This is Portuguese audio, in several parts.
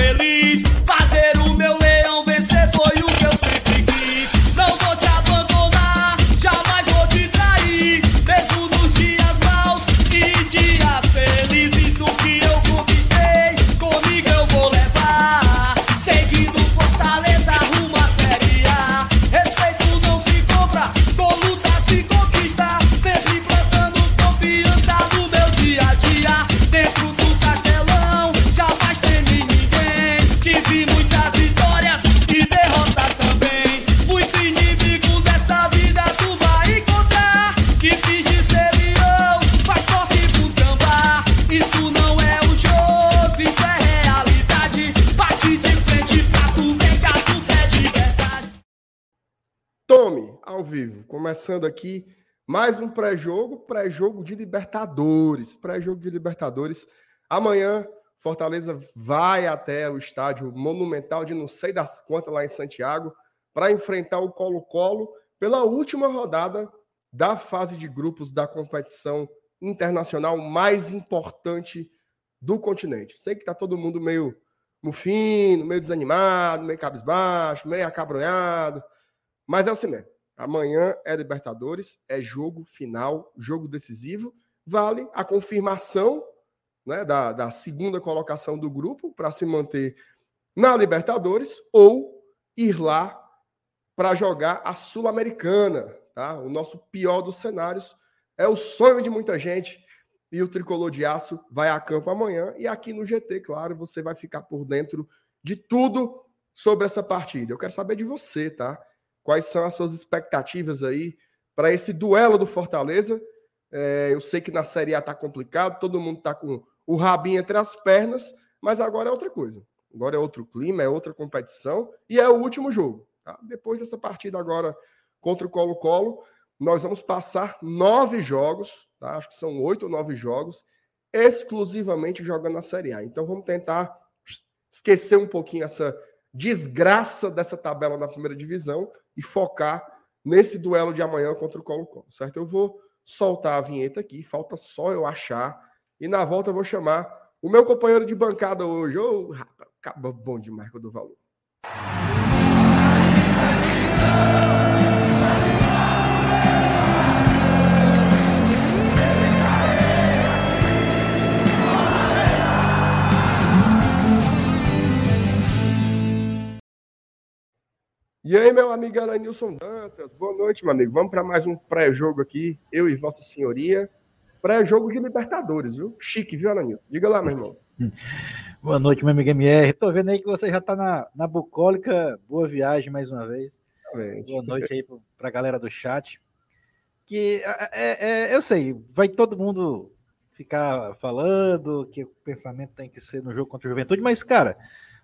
feliz. Começando aqui mais um pré-jogo, pré-jogo de Libertadores, pré-jogo de Libertadores. Amanhã, Fortaleza vai até o estádio monumental de não sei das quantas lá em Santiago para enfrentar o Colo-Colo pela última rodada da fase de grupos da competição internacional mais importante do continente. Sei que tá todo mundo meio mufino, meio desanimado, meio cabisbaixo, meio acabrunhado, mas é assim mesmo. Amanhã é Libertadores, é jogo final, jogo decisivo. Vale a confirmação né, da, da segunda colocação do grupo para se manter na Libertadores ou ir lá para jogar a Sul-Americana. Tá? O nosso pior dos cenários é o sonho de muita gente. E o tricolor de aço vai a campo amanhã. E aqui no GT, claro, você vai ficar por dentro de tudo sobre essa partida. Eu quero saber de você, tá? Quais são as suas expectativas aí para esse duelo do Fortaleza? É, eu sei que na Série A tá complicado, todo mundo tá com o rabinho entre as pernas, mas agora é outra coisa. Agora é outro clima, é outra competição e é o último jogo. Tá? Depois dessa partida agora contra o Colo-Colo, nós vamos passar nove jogos, tá? acho que são oito ou nove jogos, exclusivamente jogando na Série A. Então vamos tentar esquecer um pouquinho essa desgraça dessa tabela na primeira divisão e focar nesse duelo de amanhã contra o Colo-Colo, certo? Eu vou soltar a vinheta aqui, falta só eu achar, e na volta eu vou chamar o meu companheiro de bancada hoje. Ô, oh, rapaz, acaba bom demais do valor. E aí, meu amigo Alanilson Dantas, boa noite, meu amigo. Vamos para mais um pré-jogo aqui, eu e Vossa Senhoria. Pré-jogo de Libertadores, viu? Chique, viu, Alanilson? Diga lá, meu irmão. boa noite, meu amigo MR. Tô vendo aí que você já está na, na bucólica. Boa viagem mais uma vez. Realmente. Boa noite aí para a galera do chat. Que é, é, eu sei, vai todo mundo ficar falando que o pensamento tem que ser no jogo contra a juventude, mas, cara,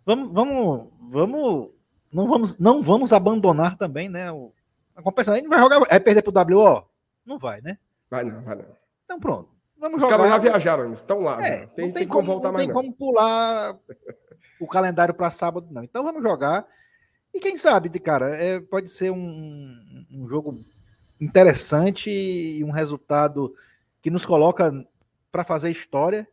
vamos, vamos, vamos não vamos, não vamos abandonar também, né? O, a competição. A gente vai jogar. É perder pro WO? Não vai, né? Vai não, vai não. Então pronto. Vamos Os jogar. caras já viajaram, estão lá. É, tem, não tem, tem como, voltar não mais. Não tem como pular o calendário para sábado, não. Então vamos jogar. E quem sabe, cara, é, pode ser um, um jogo interessante e um resultado que nos coloca para fazer história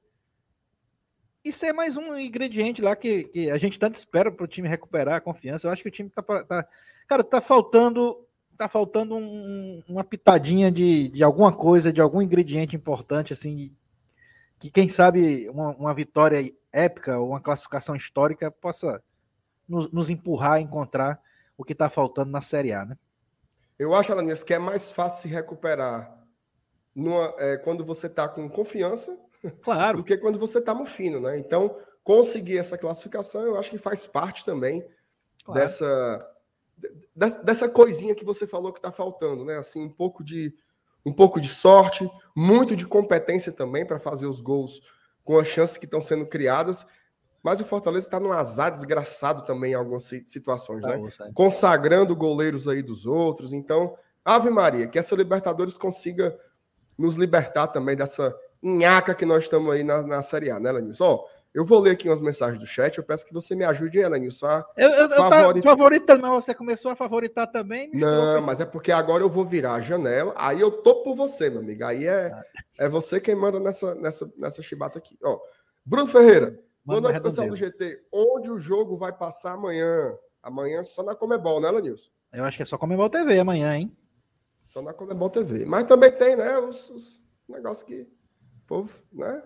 e ser mais um ingrediente lá que, que a gente tanto espera para o time recuperar a confiança. Eu acho que o time tá, tá cara, tá faltando tá faltando um, uma pitadinha de, de alguma coisa, de algum ingrediente importante, assim, que quem sabe uma, uma vitória épica ou uma classificação histórica possa nos, nos empurrar a encontrar o que está faltando na Série A, né? Eu acho, Alanias, que é mais fácil se recuperar numa, é, quando você está com confiança Claro. do que quando você está no fino, né? Então, conseguir essa classificação, eu acho que faz parte também claro. dessa, dessa coisinha que você falou que está faltando, né? Assim, um pouco de um pouco de sorte, muito de competência também para fazer os gols com as chances que estão sendo criadas. Mas o Fortaleza está num azar desgraçado também em algumas situações, tá né? Bom, Consagrando goleiros aí dos outros. Então, Ave Maria, que essa Libertadores consiga nos libertar também dessa nhaca que nós estamos aí na, na Série A, né, Lenilson? Ó, eu vou ler aqui umas mensagens do chat, eu peço que você me ajude, Lenilson, a eu, eu, favorita... eu favoritando, mas você começou a favoritar também? Não, mas é porque agora eu vou virar a janela, aí eu tô por você, meu amigo, aí é, ah. é você quem manda nessa, nessa, nessa chibata aqui. Ó, Bruno Ferreira, Boa noite, pessoal do GT. Onde o jogo vai passar amanhã? Amanhã só na Comebol, né, Lanilson? Eu acho que é só Comebol TV amanhã, hein? Só na Comebol TV. Mas também tem, né, os, os negócios que o povo, né?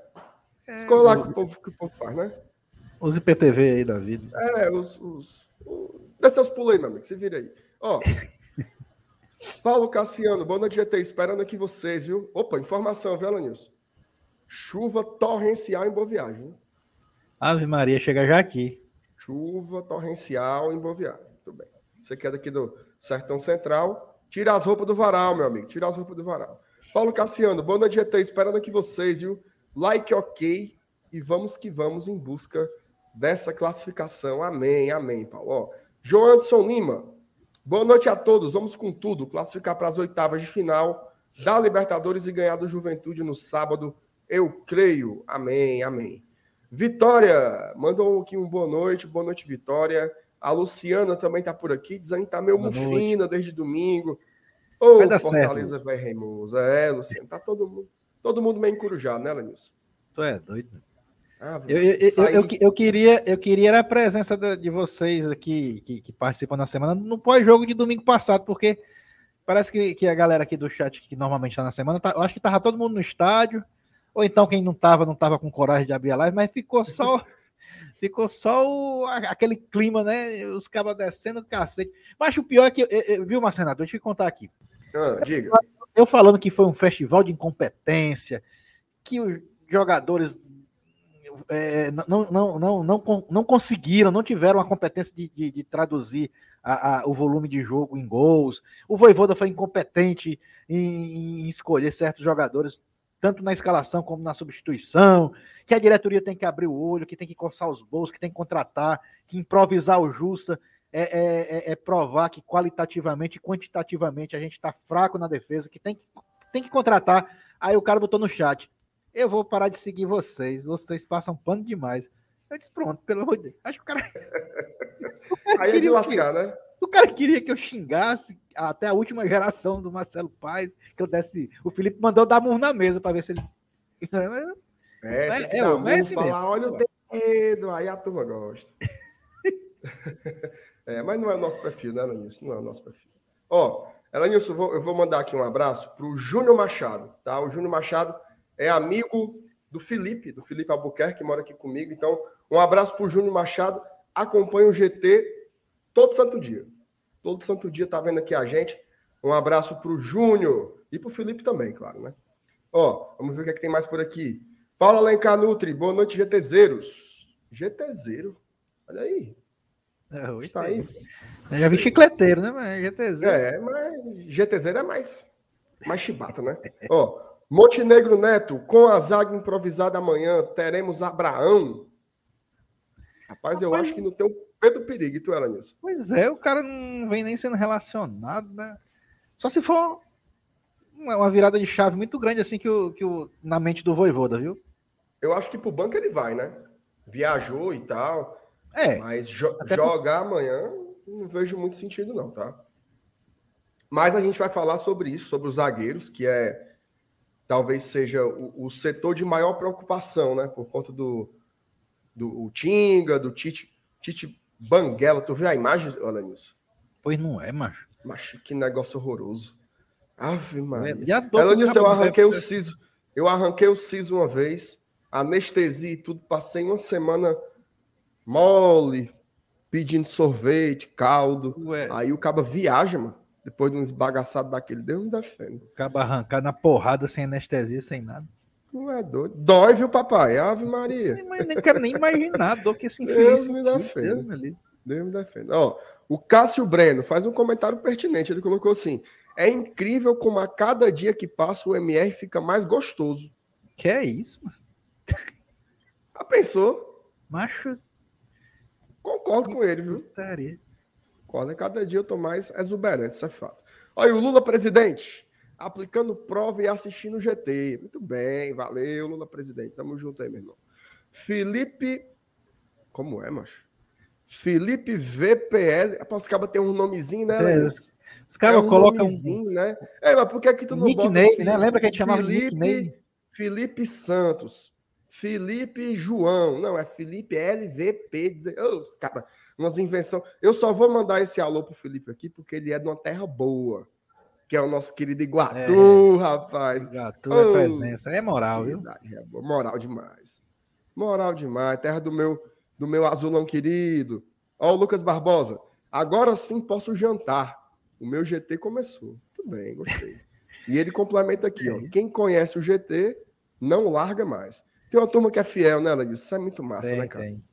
É, Escolha lá que o, povo, que o povo faz, né? Os IPTV aí da vida. É, os. os, os... Dê seus pulos aí, meu amigo, se vira aí. Ó. Paulo Cassiano, boa noite, GT. Esperando aqui vocês, viu? Opa, informação, viu, Alanilson? Chuva torrencial em Boa Viagem. Viu? Ave Maria, chega já aqui. Chuva torrencial em Boa Viagem. Muito bem. Você quer é daqui do Sertão Central? Tira as roupas do varal, meu amigo. Tira as roupas do varal. Paulo Cassiano, boa noite, GT. Esperando aqui vocês, viu? Like ok e vamos que vamos em busca dessa classificação. Amém, amém, Paulo. Ó, Joanson Lima, boa noite a todos. Vamos com tudo, classificar para as oitavas de final da Libertadores e ganhar do Juventude no sábado. Eu creio. Amém, amém. Vitória, mandou aqui um boa noite, boa noite, Vitória. A Luciana também tá por aqui, dizendo que tá meio boa mufina noite. desde domingo. Ô, oh, Fortaleza vai Reimosa. É, Luciana, tá todo mundo, todo mundo meio encurujado, né, Lenilson? Tu é doido. Ah, eu, eu, eu, eu, queria, eu queria a presença de vocês aqui que, que participam na semana no pós-jogo de domingo passado, porque parece que, que a galera aqui do chat que normalmente está na semana, tá, eu acho que tava todo mundo no estádio, ou então quem não tava, não tava com coragem de abrir a live, mas ficou só ficou só o, aquele clima, né? Os cabas descendo o cacete. Mas o pior é que, viu, Marcenato, deixa eu contar aqui. Ah, diga. Eu falando que foi um festival de incompetência, que os jogadores é, não, não, não, não, não conseguiram, não tiveram a competência de, de, de traduzir a, a, o volume de jogo em gols. O Voivoda foi incompetente em, em escolher certos jogadores tanto na escalação como na substituição, que a diretoria tem que abrir o olho, que tem que coçar os bolsos, que tem que contratar, que improvisar o Jussa é, é, é, é provar que qualitativamente e quantitativamente a gente está fraco na defesa, que tem, que tem que contratar. Aí o cara botou no chat, eu vou parar de seguir vocês, vocês passam pano demais. Eu disse, pronto, pelo amor de Deus. Acho que o cara. O cara Aí de lascar, que... né? O cara queria que eu xingasse até a última geração do Marcelo Paz, que eu desse. O Felipe mandou dar murro na mesa para ver se ele. É, é, é, é, é assim falar, olha o dedo, aí a turma gosta. é, mas não é o nosso perfil, né, Elenilson? Não é o nosso perfil. Ó, Elenilson, eu vou, eu vou mandar aqui um abraço para o Júnior Machado, tá? O Júnior Machado é amigo do Felipe, do Felipe Albuquerque, que mora aqui comigo. Então, um abraço para o Júnior Machado. Acompanha o GT todo santo dia. Todo santo dia tá vendo aqui a gente. Um abraço para o Júnior e para o Felipe também, claro, né? Ó, vamos ver o que, é que tem mais por aqui. Paulo Alencar Nutri, boa noite, GTZeros. GTZero, olha aí. É, Está aí. Eu já vi chicleteiro, né? Mas GTZero. É, mas GTZero é mais, mais chibata, né? Ó, Montenegro Neto, com a zaga improvisada amanhã, teremos Abraão. Rapaz, eu acho que no teu Pedro Perigo, e tu, Elenilson? Pois é, o cara não vem nem sendo relacionado, né? Só se for uma virada de chave muito grande, assim, que o, que o, na mente do Voivoda, viu? Eu acho que pro banco ele vai, né? Viajou e tal. É. Mas jo jogar por... amanhã, não vejo muito sentido, não, tá? Mas a gente vai falar sobre isso, sobre os zagueiros, que é talvez seja o, o setor de maior preocupação, né? Por conta do, do Tinga, do Tite. Tite Banguela, tu viu a imagem, Alanis? Pois não é, macho. Macho, que negócio horroroso. Ave Maria. Alanis, eu arranquei o siso. Eu arranquei o siso uma vez, anestesia e tudo, passei uma semana mole, pedindo sorvete, caldo. Ué. Aí o caba viaja, mano. Depois de um esbagaçado daquele, Deus me defende. Acaba arrancar na porrada, sem anestesia, sem nada. Tu é doido. Dói, viu, papai? Ave Maria. Nem, nem quero nem imaginar a dor que esse infeliz. Deus me defenda. Deus me defenda. Ó, o Cássio Breno faz um comentário pertinente. Ele colocou assim: é incrível como a cada dia que passa o MR fica mais gostoso. Que é isso, mano? Já pensou? Macho. Concordo com ele, viu? Concordo. Cada dia eu tô mais exuberante, isso é fato. Olha, o Lula presidente aplicando prova e assistindo o GT. Muito bem, valeu, Lula presidente. Tamo junto aí, meu irmão. Felipe. Como é, macho? Felipe VPL. Os cabas tem um nomezinho, né? É, os caras é um colocam. Nomezinho, né? É, mas por que, que tu não nickname, bota. Né? Lembra que a gente chamava Felipe, nickname? Felipe Santos. Felipe João. Não, é Felipe LVP. Oh, cara, umas invenções. Eu só vou mandar esse alô pro Felipe aqui, porque ele é de uma terra boa. Que é o nosso querido Iguatu, é, rapaz. Iguatu oh, é presença. É moral, viu? É moral demais. Moral demais. Terra do meu, do meu azulão querido. Ó, o Lucas Barbosa. Agora sim posso jantar. O meu GT começou. Muito bem, gostei. E ele complementa aqui, ó. Quem conhece o GT não larga mais. Tem uma turma que é fiel, né, Ladis? Isso é muito massa, tem, né, cara? Tem.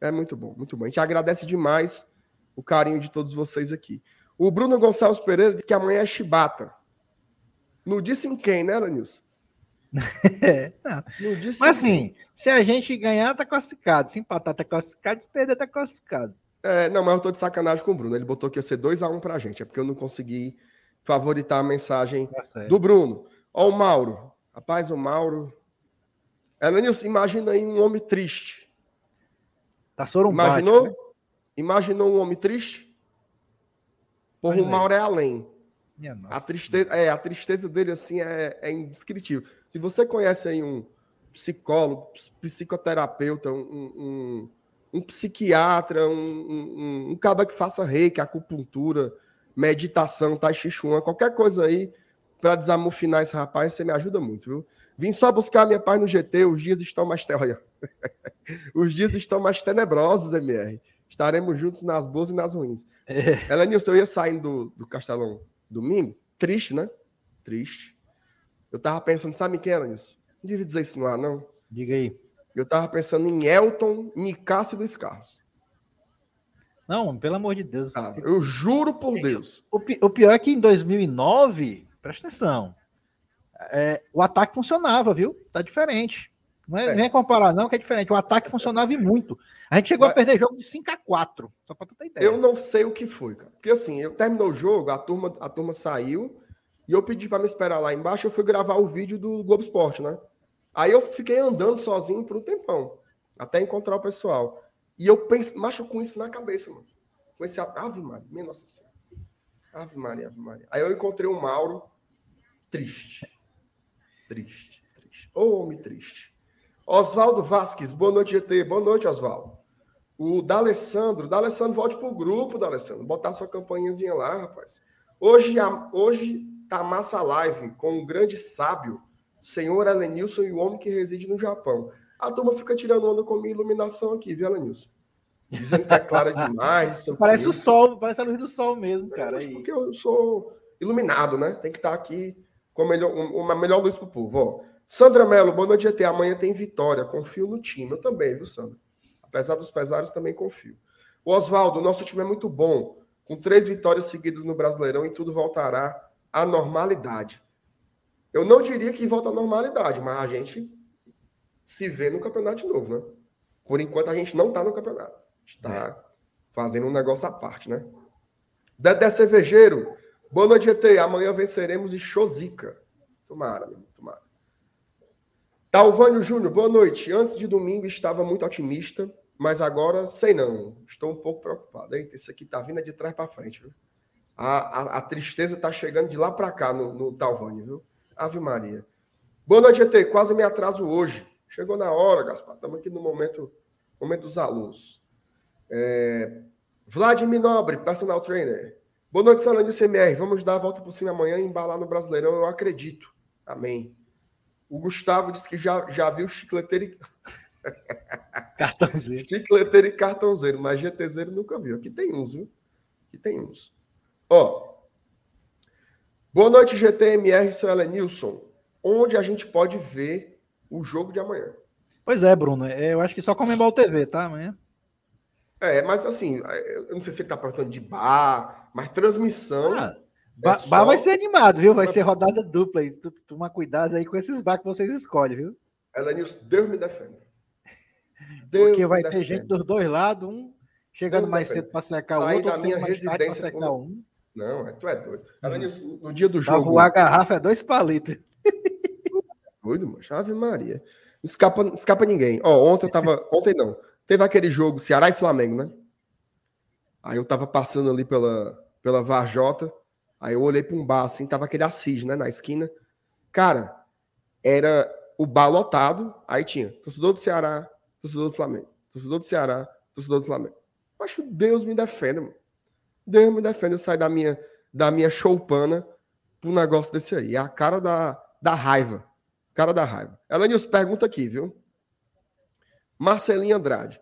É muito bom, muito bom. A gente agradece demais o carinho de todos vocês aqui. O Bruno Gonçalves Pereira diz que amanhã é chibata. Não disse em quem, né, Lanilson? é, não. disse Mas assim, se a gente ganhar, tá classificado. Se empatar, tá classificado. Se perder, tá classificado. É, não, mas eu tô de sacanagem com o Bruno. Ele botou que ia ser 2x1 um pra gente. É porque eu não consegui favoritar a mensagem tá do Bruno. Ó, o Mauro. Rapaz, o Mauro. Elenilson, imagina aí um homem triste. Tá sorumbático, Imaginou? Né? Imaginou um homem triste? Porra, o Mauro é além. A tristeza, é, a tristeza dele, assim, é, é indescritível. Se você conhece aí um psicólogo, psicoterapeuta, um, um, um psiquiatra, um, um, um cara que faça reiki, acupuntura, meditação, tai chi chuan, qualquer coisa aí para desamofinar esse rapaz, você me ajuda muito, viu? Vim só buscar minha paz no GT, os dias estão mais os dias estão mais tenebrosos, MR. Estaremos juntos nas boas e nas ruins. É. Elenilson, eu ia saindo do, do Castelão domingo, triste, né? Triste. Eu tava pensando, sabe quem era isso? Não devia dizer isso no ar, não. Diga aí. Eu tava pensando em Elton, Nicasso e Luiz Carlos. Não, pelo amor de Deus. Ah, eu juro por Deus. O, o, pior é que em 2009, presta atenção, é, o ataque funcionava, viu? Tá diferente. Não é, é. Nem é comparar, não, que é diferente. O ataque funcionava e muito. A gente chegou Mas... a perder jogo de 5 a 4 só para ter ideia. Eu não sei o que foi, cara. Porque assim, eu terminou o jogo, a turma, a turma saiu e eu pedi para me esperar lá embaixo. Eu fui gravar o vídeo do Globo Esporte, né? Aí eu fiquei andando sozinho por um tempão, até encontrar o pessoal. E eu penso, macho com isso na cabeça, mano. Com esse Ave Maria, minha Nossa Senhora. Ave Maria, Ave Maria. Aí eu encontrei o Mauro triste. Triste, triste. Ô, oh, homem triste. Oswaldo Vasques, boa noite, GT. Boa noite, Oswaldo. O D'Alessandro, D'Alessandro, volte pro grupo, D'Alessandro. Botar sua campanhazinha lá, rapaz. Hoje, hoje tá massa live com um grande sábio, senhor Elenilson e o homem que reside no Japão. A turma fica tirando onda com a minha iluminação aqui, viu, Elenilson? Dizendo que é clara demais. parece o sol, parece a luz do sol mesmo, cara. É, porque eu sou iluminado, né? Tem que estar aqui com melhor, uma melhor luz pro povo. Ó. Sandra Mello, boa noite, GT. Amanhã tem vitória. Confio no time. Eu também, viu, Sandra? Apesar dos pesares, também confio. O Oswaldo, nosso time é muito bom. Com três vitórias seguidas no Brasileirão e tudo voltará à normalidade. Eu não diria que volta à normalidade, mas a gente se vê no campeonato de novo, né? Por enquanto a gente não está no campeonato. Está é. fazendo um negócio à parte, né? Dedé Cervejeiro, boa noite, GT. Amanhã venceremos e Chozica. Tomara, meu, tomara. Talvânio Júnior, boa noite. Antes de domingo estava muito otimista, mas agora sei não. Estou um pouco preocupado. Eita, isso aqui tá vindo de trás para frente, viu? A, a, a tristeza tá chegando de lá para cá no, no Talvânio, viu? Ave Maria. Boa noite, GT. Quase me atraso hoje. Chegou na hora, Gaspar. Estamos aqui no momento, momento dos alunos. É... Vladimir Nobre, personal trainer. Boa noite, do CMR. Vamos dar a volta por cima amanhã e embalar no Brasileirão, eu acredito. Amém. O Gustavo disse que já, já viu chicleteiro e... cartãozeiro. chicleteiro e cartãozeiro, mas GTZero nunca viu. Aqui tem uns, viu? Aqui tem uns. Ó. Boa noite, GTMR, seu Nilson. Onde a gente pode ver o jogo de amanhã. Pois é, Bruno. É, eu acho que só Comembol TV, tá? Amanhã. É, mas assim, eu não sei se ele tá perguntando de bar, mas transmissão. Ah, é bar, só... vai ser animado, viu? Vai ser rodada dupla. Aí. Toma cuidado aí com esses bar que vocês escolhem, viu? Elenilson, Deus me defenda. Deus Porque vai ter gente dos dois lados, um chegando mais cedo para secar o outro, da minha residência secar quando... um. Não, é, tu é doido. Elenilson, no dia do jogo. Pra voar a garrafa é dois palitos doido, mano. Ave Maria. Escapa, escapa ninguém. Ó, ontem eu tava. Ontem não. Teve aquele jogo Ceará e Flamengo, né? Aí eu tava passando ali pela, pela Varjota. Aí eu olhei para um bar assim, tava aquele Assis, né? Na esquina. Cara, era o bar lotado, aí tinha torcedor do Ceará, torcedor do Flamengo, torcedor do Ceará, torcedor do Flamengo. Acho Deus me defenda, mano. Deus me defenda sair da minha, da minha choupana um negócio desse aí. É a cara da, da raiva. Cara da raiva. Elenilson, pergunta aqui, viu? Marcelinho Andrade.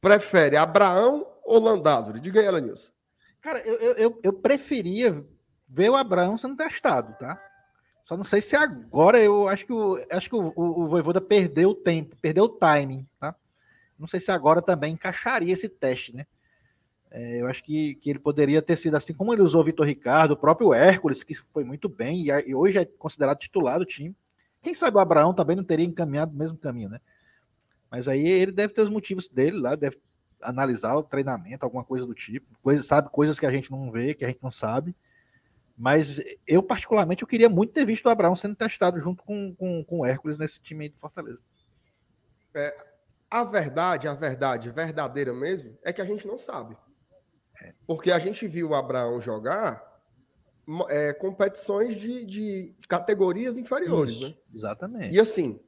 Prefere Abraão ou Landázuri? Diga aí, Elenilson. Cara, eu, eu, eu preferia ver o Abraão sendo testado, tá? Só não sei se agora eu acho que o, acho que o, o, o Voivoda perdeu o tempo, perdeu o timing, tá? Não sei se agora também encaixaria esse teste, né? É, eu acho que, que ele poderia ter sido assim como ele usou o Vitor Ricardo, o próprio Hércules, que foi muito bem e, e, hoje é considerado titular do time. Quem sabe o Abraão também não teria encaminhado o mesmo caminho, né? Mas aí ele deve ter os motivos dele lá, deve analisar o treinamento, alguma coisa do tipo, coisa, sabe coisas que a gente não vê, que a gente não sabe. Mas eu, particularmente, eu queria muito ter visto o Abraão sendo testado junto com, com, com o Hércules nesse time aí de Fortaleza. É, a verdade, a verdade verdadeira mesmo, é que a gente não sabe. Porque a gente viu o Abraão jogar é, competições de, de, categorias inferiores, Isso, né? Exatamente. E assim,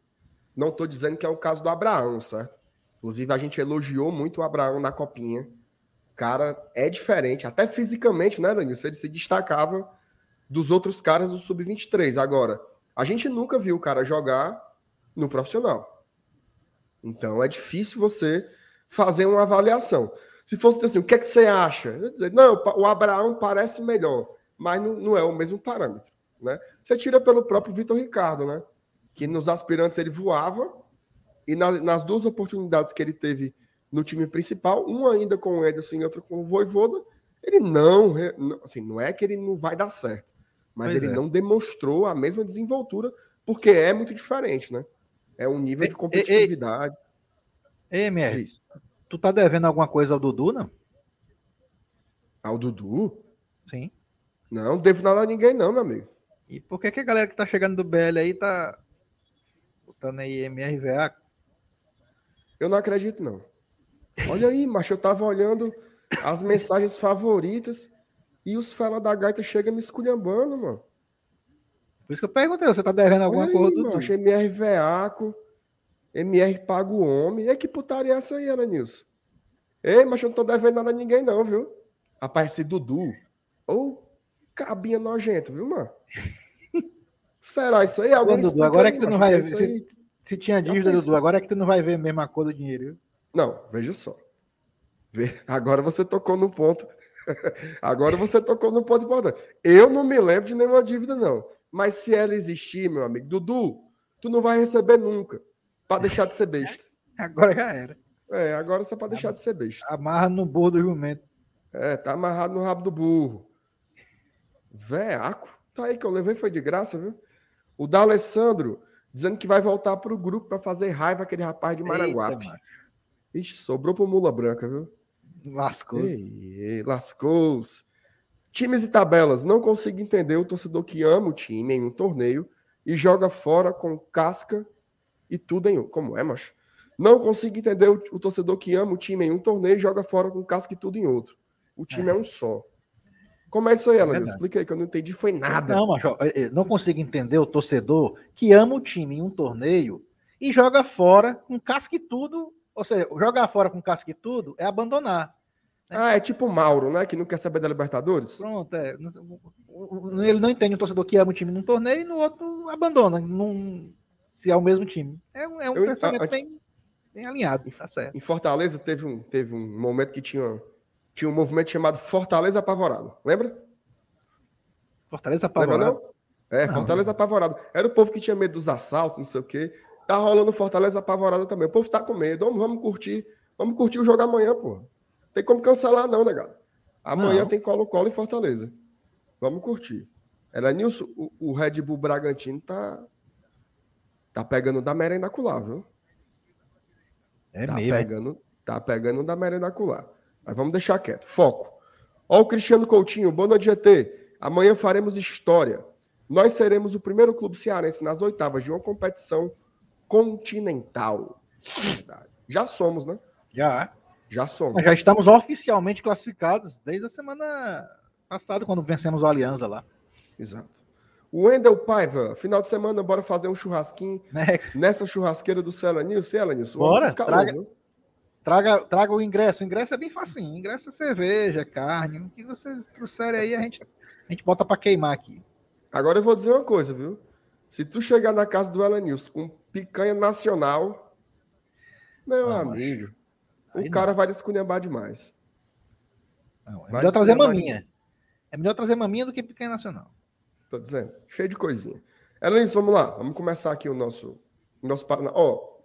não estou dizendo que é o caso do Abraão, certo? Inclusive, a gente elogiou muito o Abraão na copinha. Cara, é diferente, até fisicamente, né, Danilo? Ele se destacava dos outros caras do Sub-23. Agora, a gente nunca viu o cara jogar no profissional. Então, é difícil você fazer uma avaliação. Se fosse assim, o que, é que você acha? Eu dizer, não, o Abraão parece melhor, mas não, não é o mesmo parâmetro. Né? Você tira pelo próprio Vitor Ricardo, né? Que nos aspirantes ele voava, e na, nas duas oportunidades que ele teve no time principal, uma ainda com o Ederson e outra com o Voivoda, ele não, assim, não é que ele não vai dar certo, mas pois ele é. não demonstrou a mesma desenvoltura, porque é muito diferente, né? É um nível de competitividade. Ei, MR, Tu tá devendo alguma coisa ao Dudu, não? Ao Dudu? Sim. Não, devo nada a ninguém, não, meu amigo. E por que, que a galera que tá chegando do BL aí tá botando aí MRVA? Eu não acredito, não. Olha aí, macho, eu tava olhando as mensagens favoritas e os fela da gaita chegam me esculhambando, mano. Por isso que eu perguntei, você tá devendo alguma coisa do Dudu? Macho, MRVAco. MR paga o homem. E que putaria é essa aí, Nilson? Ei, mas eu não tô devendo nada a ninguém, não, viu? Rapaz, esse Dudu. Ou cabinha nojento, viu, mano? Será isso aí? Alguém Ô, Dudu, agora aí, é que tu não vai ver. Se, se, tinha dívida, Dudu, agora é que tu não vai ver a mesma cor do dinheiro, viu? Não, veja só. Agora você tocou no ponto. Agora você tocou no ponto importante. Eu não me lembro de nenhuma dívida, não. Mas se ela existir, meu amigo, Dudu, tu não vai receber nunca. Para deixar de ser besta. Agora já era. É, agora só para deixar de ser besta. Amarra no burro do jumento. É, tá amarrado no rabo do burro. Veaco. Tá aí que eu levei, foi de graça, viu? O da Alessandro dizendo que vai voltar pro grupo para fazer raiva aquele rapaz de Maranguape. Eita, Ixi, sobrou pro Mula Branca, viu? Lascou-se. Lascou-se. Times e tabelas. Não consigo entender o torcedor que ama o time em um torneio e joga fora com casca e tudo em um. Como é, macho? Não consigo entender o, o, torcedor que ama o time em um torneio e joga fora com casca e tudo em outro. O time é, é um só. Como é isso aí, Alan? É Explica aí, que eu não entendi, foi nada. Não, macho, não consigo entender o torcedor que ama o time em um torneio e joga fora com casca e tudo. Ou seja, jogar fora com casca e tudo é abandonar. Né? Ah, é tipo o Mauro, né? Que não quer saber da Libertadores? Pronto, é. Ele não entende o torcedor que ama o time num torneio e no outro abandona. Não, se é o mesmo time. É um, é um eu, pensamento a, a, bem, bem, alinhado, tá certo. Em Fortaleza teve um, teve um momento que tinha, tinha um movimento chamado Fortaleza Apavorado. Lembra? Fortaleza Apavorado? Lembra, não? É, não, Fortaleza não. Apavorado. Era o povo que tinha medo dos assaltos, não sei o quê. Tá rolando Fortaleza Apavorado também. O povo tá com medo. Vamos, vamos curtir. Vamos curtir o jogo amanhã, pô. Tem como cancelar, não, negado. Amanhã não. tem Colo-Colo em Fortaleza. Vamos curtir. Era Nilson, o, o Red Bull Bragantino tá, Tá pegando da merendacular, viu? É tá mesmo. Pegando, tá pegando da merendacular. Mas vamos deixar quieto. Foco. Ó o Cristiano Coutinho, boa noite, GT. Amanhã faremos história. Nós seremos o primeiro clube cearense nas oitavas de uma competição continental. Já somos, né? Já. Já somos. Já estamos oficialmente classificados desde a semana passada, quando vencemos o Aliança lá. Exato. O Wendel Paiva, final de semana, bora fazer um churrasquinho é. nessa churrasqueira do Cela Nilson. Ela, Nilson, bora, traga, traga, traga o ingresso. O ingresso é bem facinho. O ingresso é cerveja, carne. O que vocês trouxerem aí, a gente, a gente bota para queimar aqui. Agora eu vou dizer uma coisa, viu? Se tu chegar na casa do Elenilson com picanha nacional, meu ah, amigo, o cara não. vai descunhambar demais. Não, é melhor trazer maminha. É melhor trazer maminha do que picanha nacional. Tô dizendo. Cheio de coisinha. Elenilson, vamos lá. Vamos começar aqui o nosso. O nosso Ó, oh,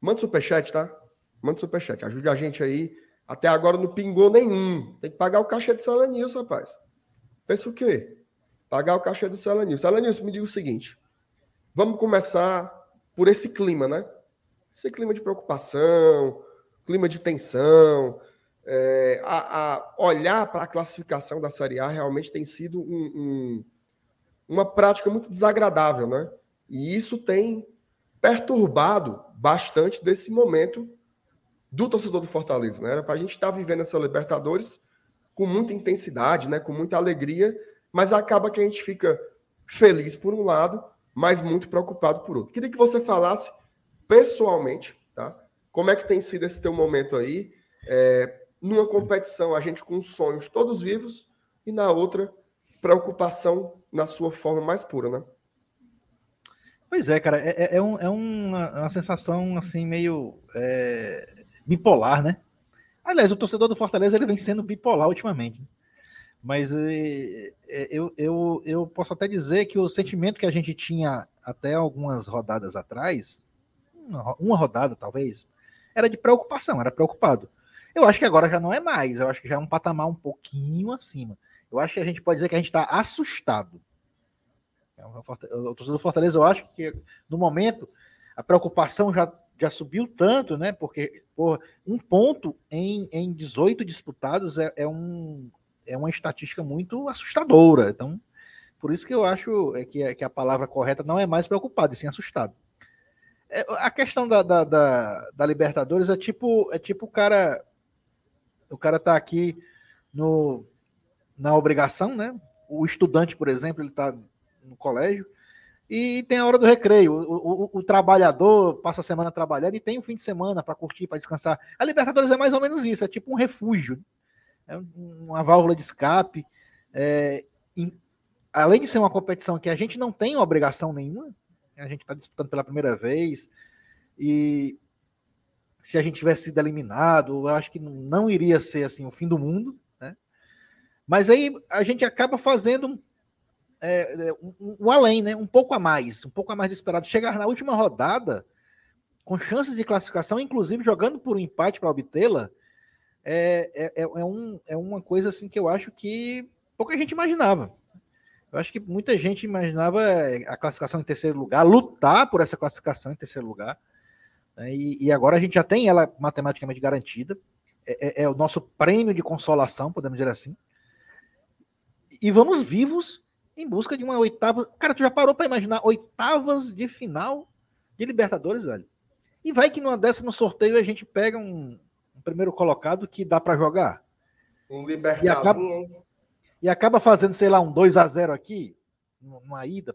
manda superchat, tá? Manda superchat. Ajude a gente aí. Até agora não pingou nenhum. Tem que pagar o cachê de Salanilson, rapaz. Pensa o quê? Pagar o cachê do Salanilson. Salanilson, me diga o seguinte. Vamos começar por esse clima, né? Esse clima de preocupação, clima de tensão, é, a, a, olhar para a classificação da Série A realmente tem sido um, um, uma prática muito desagradável, né? E isso tem perturbado bastante desse momento do torcedor do Fortaleza, né? Era para a gente estar tá vivendo essa Libertadores com muita intensidade, né? Com muita alegria, mas acaba que a gente fica feliz por um lado, mas muito preocupado por outro. Queria que você falasse pessoalmente? Como é que tem sido esse teu momento aí? É, numa competição, a gente com sonhos todos vivos, e na outra, preocupação na sua forma mais pura, né? Pois é, cara, é, é, é um, é uma, uma, sensação assim meio é, bipolar, né? Aliás, o torcedor do Fortaleza ele vem sendo bipolar ultimamente. Mas é, é, eu, eu, eu posso até dizer que o sentimento que a gente tinha até algumas rodadas atrás uma, rodada talvez, era de preocupação, era preocupado. Eu acho que agora já não é mais, eu acho que já é um patamar um pouquinho acima. Eu acho que a gente pode dizer que a gente está assustado. É o torcedor do Fortaleza, eu acho que no momento a preocupação já, já subiu tanto, né? Porque por um ponto em, em 18 disputados é, é, um, é uma estatística muito assustadora. Então, por isso que eu acho é que, que a palavra correta não é mais preocupado, e sim assustado. É, a questão da, da, da, da, Libertadores é tipo é tipo o cara o cara tá aqui no na obrigação, né? O estudante, por exemplo, ele tá no colégio e tem a hora do recreio. O, o, o trabalhador passa a semana trabalhando e tem o um fim de semana para curtir, para descansar. A Libertadores é mais ou menos isso, é tipo um refúgio, é uma válvula de escape. É, em, além de ser uma competição que a gente não tem obrigação nenhuma, a gente está disputando pela primeira vez. E se a gente tivesse sido eliminado, eu acho que não iria ser assim o fim do mundo. Né? Mas aí a gente acaba fazendo é, um, um, além, né? um pouco a mais, um pouco a mais do esperado. Chegar na última rodada com chances de classificação, inclusive jogando por um empate para obtê-la, é, é, é, um, é uma coisa assim que eu acho que pouca gente imaginava. Eu acho que muita gente imaginava eh, a classificação em terceiro lugar, lutar por essa classificação em terceiro lugar. Né? E, e, agora a gente já tem ela matematicamente garantida. É, é, é, o nosso prêmio de consolação, podemos dizer assim. E vamos vivos em busca de uma oitava. Cara, tu já parou para imaginar oitavas de final de Libertadores, velho? E vai que numa dessa no sorteio a gente pega um, um primeiro colocado que dá para jogar. Um Libertadores e acaba fazendo, sei lá, um 2 a 0 aqui, numa ida,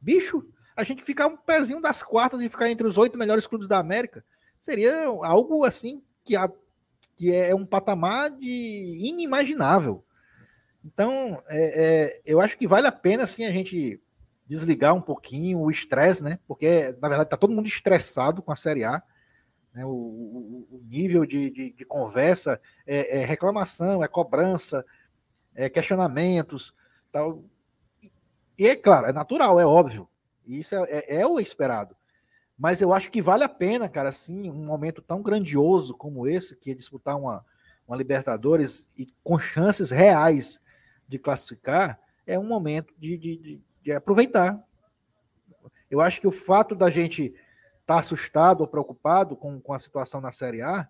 bicho, a gente ficar um pezinho das quartas e ficar entre os oito melhores clubes da América seria algo assim que, que é um patamar de inimaginável. Então, é, é, eu acho que vale a pena assim a gente desligar um pouquinho o estresse, né? Porque na verdade está todo mundo estressado com a Série A. Né? O, o, o nível de, de, de conversa é, é reclamação, é cobrança, é, questionamentos, tal. E é claro, é natural, é óbvio. Isso é, é, é, o esperado. Mas eu acho que vale a pena, cara, assim, um momento tão grandioso como esse, que é disputar uma, uma Libertadores e com chances reais de classificar, é um momento de, de, de, de aproveitar. Eu acho que o fato da gente estar tá assustado ou preocupado com, com a situação na Série A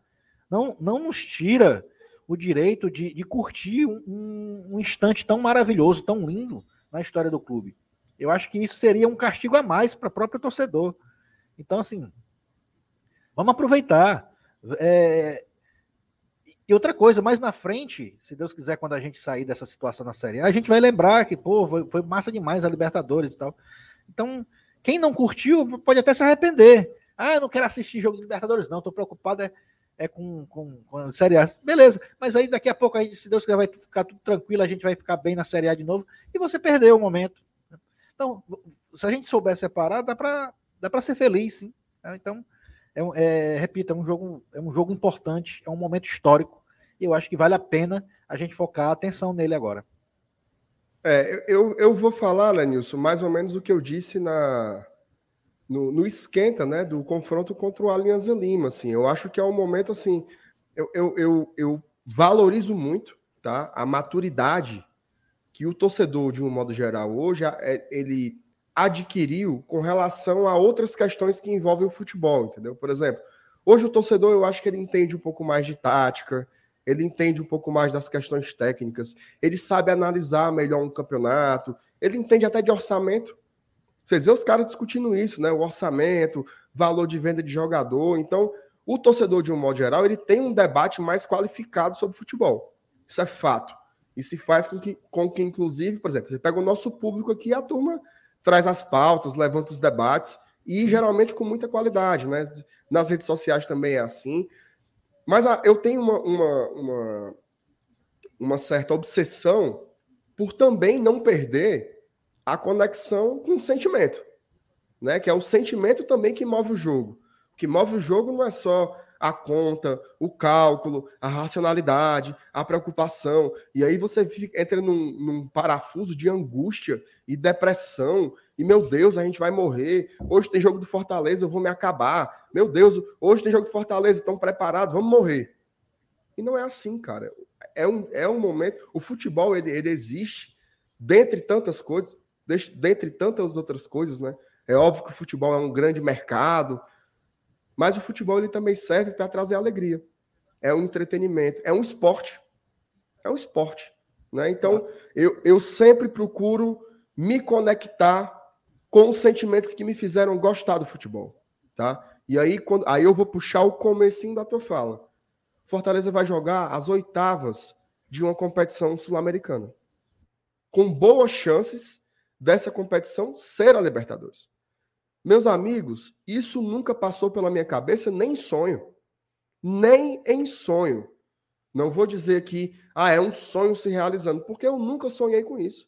não, não nos tira o direito de, de curtir um, um, instante tão maravilhoso, tão lindo na história do clube. Eu acho que isso seria um castigo a mais para o próprio torcedor. Então, assim, vamos aproveitar. É, E outra coisa, mais na frente, se Deus quiser, quando a gente sair dessa situação na Série A, a gente vai lembrar que, pô, foi, massa demais a Libertadores e tal. Então, quem não curtiu pode até se arrepender. Ah, eu não quero assistir jogo de Libertadores, não, tô preocupado é, é com, com, com a Série A. Beleza, mas aí daqui a pouco, aí, se Deus quiser, vai ficar tudo tranquilo, a gente vai ficar bem na Série A de novo, e você perdeu o momento. Então, se a gente souber separar, dá para dá ser feliz, sim. Né? Então, é, é, repito, é um jogo, é um jogo importante, é um momento histórico. E eu acho que vale a pena a gente focar a atenção nele agora. É, eu, eu vou falar, Lenilson, mais ou menos o que eu disse na, no, no, esquenta, né, do confronto contra o Alianza Lima, assim, eu acho que é um momento, assim, eu, eu, eu, eu valorizo muito, tá, a maturidade que o torcedor, de um modo geral, hoje, é, ele adquiriu com relação a outras questões que envolvem o futebol, entendeu? Por exemplo, hoje o torcedor, eu acho que ele entende um pouco mais de tática, ele entende um pouco mais das questões técnicas, ele sabe analisar melhor um campeonato, ele entende até de orçamento. Vocês vê os caras discutindo isso, né? O orçamento, valor de venda de jogador. Então, o torcedor, de um modo geral, ele tem um debate mais qualificado sobre futebol. Isso é fato. E se faz com que, com que, inclusive, por exemplo, você pega o nosso público aqui, a turma traz as pautas, levanta os debates, e geralmente com muita qualidade, né? Nas redes sociais também é assim. Mas a, eu tenho uma, uma, uma, uma certa obsessão por também não perder a conexão com o sentimento, né? Que é o sentimento também que move o jogo. O que move o jogo não é só a conta, o cálculo, a racionalidade, a preocupação. E aí você fica, entra num, num, parafuso de angústia e depressão. E, meu Deus, a gente vai morrer. Hoje tem jogo do Fortaleza, eu vou me acabar. Meu Deus, hoje tem jogo do Fortaleza, estão preparados, vamos morrer. E não é assim, cara. É um, é um momento. O futebol, ele, ele existe dentre tantas coisas, dentre tantas outras coisas, né? É óbvio que o futebol é um grande mercado, mas o futebol ele também serve para trazer alegria. É um entretenimento, é um esporte. É um esporte. Né? Então, eu, eu sempre procuro me conectar com os sentimentos que me fizeram gostar do futebol. Tá? E aí, quando, aí eu vou puxar o comecinho da tua fala. Fortaleza vai jogar as oitavas de uma competição sul-americana. Com boas chances dessa competição ser a Libertadores. Meus amigos, isso nunca passou pela minha cabeça nem em sonho. Nem em sonho. Não vou dizer que ah, é um sonho se realizando, porque eu nunca sonhei com isso.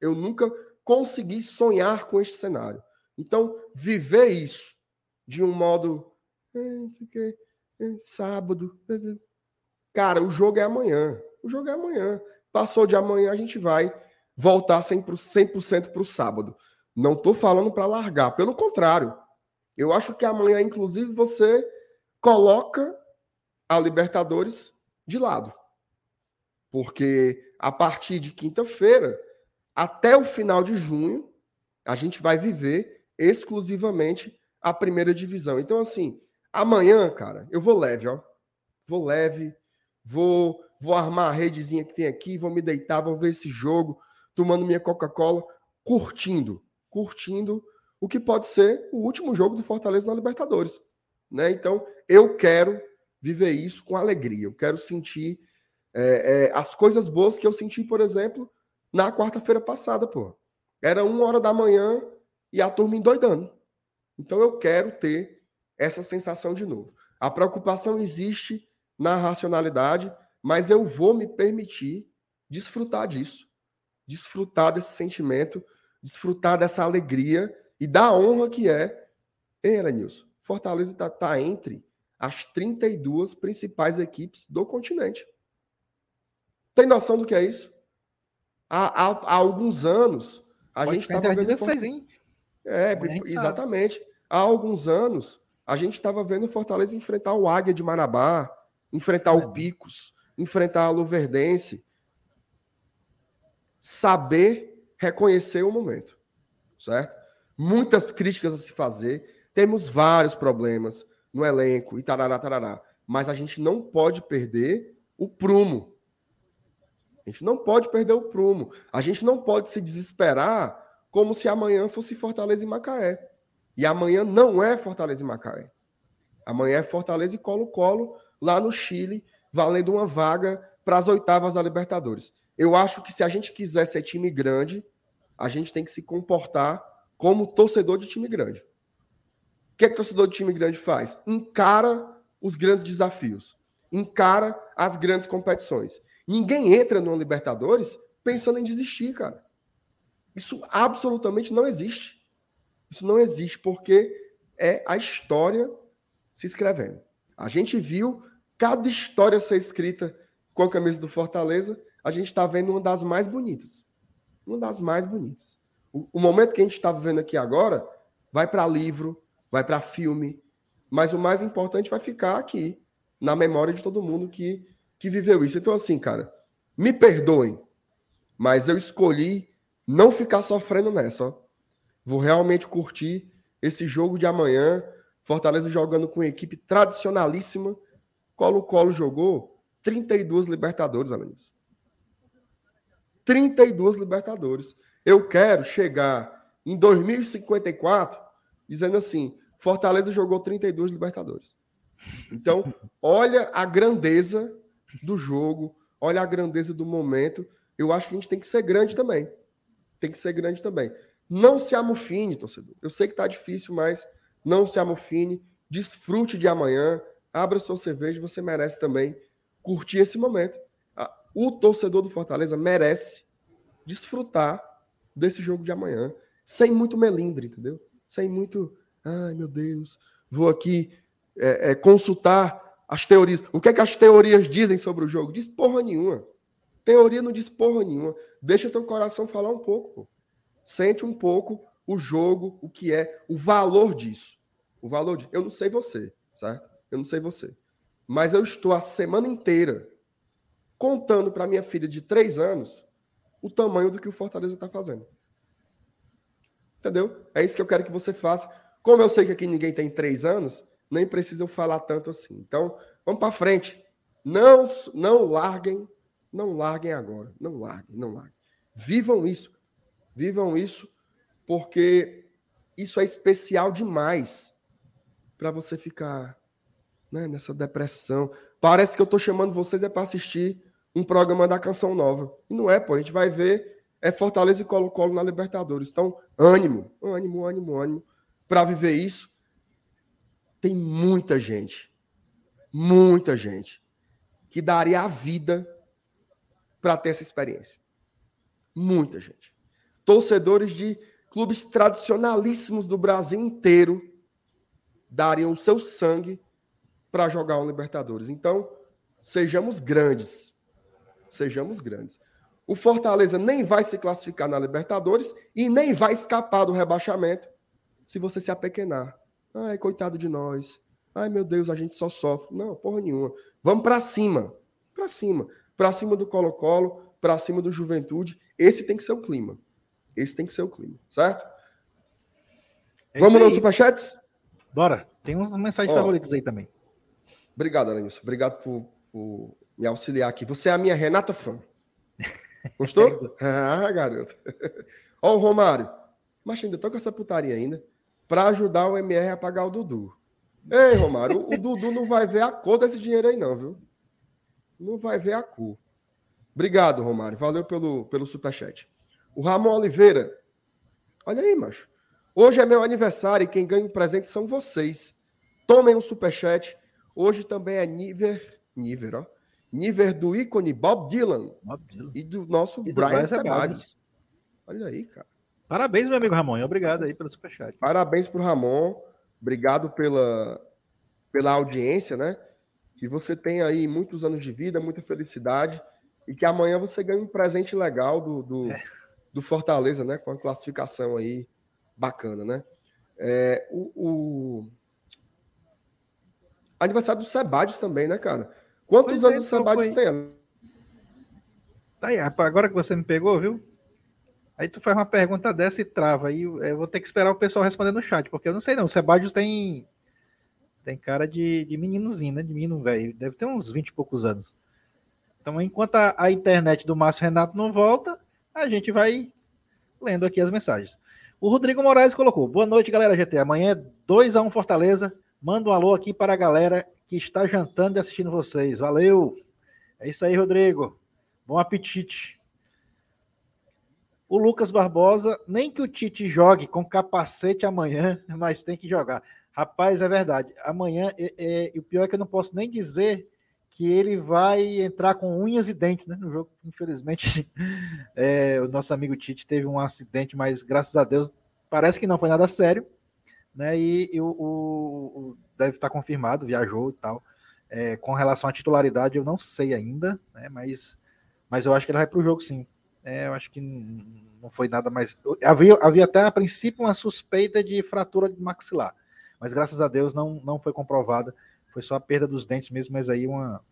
Eu nunca consegui sonhar com este cenário. Então, viver isso de um modo é, é, sábado. Cara, o jogo é amanhã. O jogo é amanhã. Passou de amanhã, a gente vai voltar 100% para o sábado. Não estou falando para largar, pelo contrário. Eu acho que amanhã, inclusive, você coloca a Libertadores de lado. Porque a partir de quinta-feira, até o final de junho, a gente vai viver exclusivamente a primeira divisão. Então, assim, amanhã, cara, eu vou leve, ó. Vou leve, vou, vou armar a redezinha que tem aqui, vou me deitar, vou ver esse jogo, tomando minha Coca-Cola, curtindo curtindo o que pode ser o último jogo do Fortaleza na Libertadores. Né? Então, eu quero viver isso com alegria. Eu quero sentir é, é, as coisas boas que eu senti, por exemplo, na quarta-feira passada, pô. Era uma hora da manhã e a turma endoidando. Então, eu quero ter essa sensação de novo. A preocupação existe na racionalidade, mas eu vou me permitir desfrutar disso, desfrutar desse sentimento desfrutar dessa alegria e da honra que é. Ei, Elenilson, Fortaleza está tá entre as 32 principais equipes do continente. Tem noção do que é isso? Há, há, há alguns anos, a Pode gente estava vendo. 16, hein? É, exatamente. Sabe. Há alguns anos, a gente estava vendo Fortaleza enfrentar o Águia de Marabá, enfrentar é. o Picos, enfrentar a Luverdense. Saber reconhecer o momento, certo? Muitas críticas a se fazer, temos vários problemas no elenco e tarará, tarará, mas a gente não pode perder o prumo. A gente não pode perder o prumo. A gente não pode se desesperar como se amanhã fosse Fortaleza e Macaé. E amanhã não é Fortaleza e Macaé. Amanhã é Fortaleza e Colo-Colo lá no Chile, valendo uma vaga para as oitavas da Libertadores. Eu acho que se a gente quiser ser time grande, a gente tem que se comportar como torcedor de time grande. O que, é que torcedor de time grande faz? Encara os grandes desafios, encara as grandes competições. Ninguém entra no Libertadores pensando em desistir, cara. Isso absolutamente não existe. Isso não existe porque é a história se escrevendo. A gente viu cada história ser escrita com a camisa do Fortaleza, a gente está vendo uma das mais bonitas. Uma das mais bonitas. O, o momento que a gente está vivendo aqui agora vai para livro, vai para filme, mas o mais importante vai ficar aqui, na memória de todo mundo que, que viveu isso. Então, assim, cara, me perdoem, mas eu escolhi não ficar sofrendo nessa. Ó. Vou realmente curtir esse jogo de amanhã. Fortaleza jogando com equipe tradicionalíssima. Colo-Colo jogou 32 Libertadores, Alanis. 32 Libertadores. Eu quero chegar em 2054 dizendo assim: Fortaleza jogou 32 Libertadores. Então, olha a grandeza do jogo, olha a grandeza do momento. Eu acho que a gente tem que ser grande também. Tem que ser grande também. Não se amofine, torcedor. Eu sei que tá difícil, mas não se amofine. Desfrute de amanhã. Abra sua cerveja. Você merece também curtir esse momento. O torcedor do Fortaleza merece desfrutar desse jogo de amanhã. Sem muito melindre, entendeu? Sem muito. Ai, meu Deus. Vou aqui é, é, consultar as teorias. O que é que as teorias dizem sobre o jogo? Diz porra nenhuma. Teoria não diz porra nenhuma. Deixa teu coração falar um pouco. Pô. Sente um pouco o jogo, o que é, o valor disso. O valor de. Eu não sei você, certo? Eu não sei você. Mas eu estou a semana inteira contando para minha filha de três anos o tamanho do que o Fortaleza está fazendo. Entendeu? É isso que eu quero que você faça. Como eu sei que aqui ninguém tem três anos, nem precisam falar tanto assim. Então, vamos para frente. Não, não larguem, não larguem agora. Não larguem, não larguem. Vivam isso. Vivam isso, porque isso é especial demais para você ficar né, nessa depressão. Parece que eu estou chamando vocês é para assistir um programa da Canção Nova. E não é, pô. A gente vai ver é Fortaleza e Colo-Colo na Libertadores. Então, ânimo, ânimo, ânimo, ânimo para viver isso tem muita gente, muita gente, que daria a vida para ter essa experiência. Muita gente. Torcedores de clubes tradicionalíssimos do Brasil inteiro dariam o seu sangue para jogar o Libertadores. Então, sejamos grandes. Sejamos grandes. O Fortaleza nem vai se classificar na Libertadores e nem vai escapar do rebaixamento se você se apequenar. Ai, coitado de nós. Ai, meu Deus, a gente só sofre. Não, porra nenhuma. Vamos para cima. Para cima. Para cima do Colo-Colo, para cima do Juventude. Esse tem que ser o clima. Esse tem que ser o clima, certo? É Vamos nos superchats? Bora. Tem umas mensagens Ó, favoritas aí também. Obrigado, Alanilson. Obrigado por, por, me auxiliar aqui. Você é a minha Renata fã. Gostou? ah, garoto. Ó, o Romário. Mas ainda tô com essa putaria ainda para ajudar o MR a pagar o Dudu. Ei, Romário, o, Dudu não vai ver a cor desse dinheiro aí, não, viu? Não vai ver a cor. Obrigado, Romário. Valeu pelo, pelo superchat. O Ramon Oliveira. Olha aí, macho. Hoje é meu aniversário e quem ganha o um presente são vocês. Tomem um superchat. Hoje também é Niver. Niver, ó. Niver do ícone Bob Dylan. Bob Dylan. E do nosso e Brian Sebades. Olha aí, cara. Parabéns, meu amigo Ramon. Obrigado aí pelo superchat. Parabéns para o Ramon. Obrigado pela, pela audiência, né? Que você tenha aí muitos anos de vida, muita felicidade e que amanhã você ganhe um presente legal do, do, é. do Fortaleza, né? Com a classificação aí bacana, né? É, o, o... Aniversário do Sebades também, né, cara? Quantos pois anos é, o Sebades tem? Tá aí, agora que você me pegou, viu? Aí tu faz uma pergunta dessa e trava. Aí eu vou ter que esperar o pessoal responder no chat, porque eu não sei não. O Sebadios tem tem cara de, de meninozinho, né? De menino velho. Deve ter uns 20 e poucos anos. Então, enquanto a, a, internet do Márcio Renato não volta, a gente vai lendo aqui as mensagens. O Rodrigo Moraes colocou: Boa noite, galera GT. Amanhã é 2x1 Fortaleza. Manda um alô aqui para a galera que está jantando e assistindo vocês. Valeu! É isso aí, Rodrigo. Bom apetite. O Lucas Barbosa, nem que o Tite jogue com capacete amanhã, mas tem que jogar. Rapaz, é verdade. Amanhã, é, é, o pior é que eu não posso nem dizer que ele vai entrar com unhas e dentes né, no jogo. Infelizmente, é, o nosso amigo Tite teve um acidente, mas graças a Deus parece que não foi nada sério. Né, e, e o, o, deve estar confirmado, viajou e tal. É, com relação à titularidade, eu não sei ainda, né, mas, mas eu acho que ele vai para o jogo sim. É, eu acho que não foi nada mais. Havia, havia até a princípio uma suspeita de fratura de maxilar, mas graças a Deus não, não foi comprovada. Foi só a perda dos dentes mesmo, mas aí uma,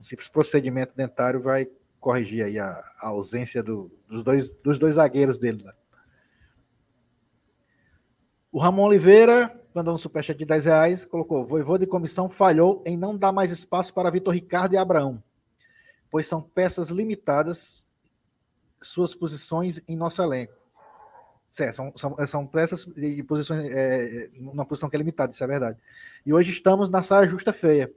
um simples procedimento dentário vai corrigir aí a, a ausência do, dos, dois, dos dois zagueiros dele. Né? O Ramon Oliveira mandou um superchat de 10 reais, colocou: Voivô de comissão falhou em não dar mais espaço para Vitor Ricardo e Abraão, pois são peças limitadas suas posições em nosso elenco. Certo, são, são, são peças e posições, é, é, uma posição que é limitada, isso é verdade. E hoje estamos na saia justa feia.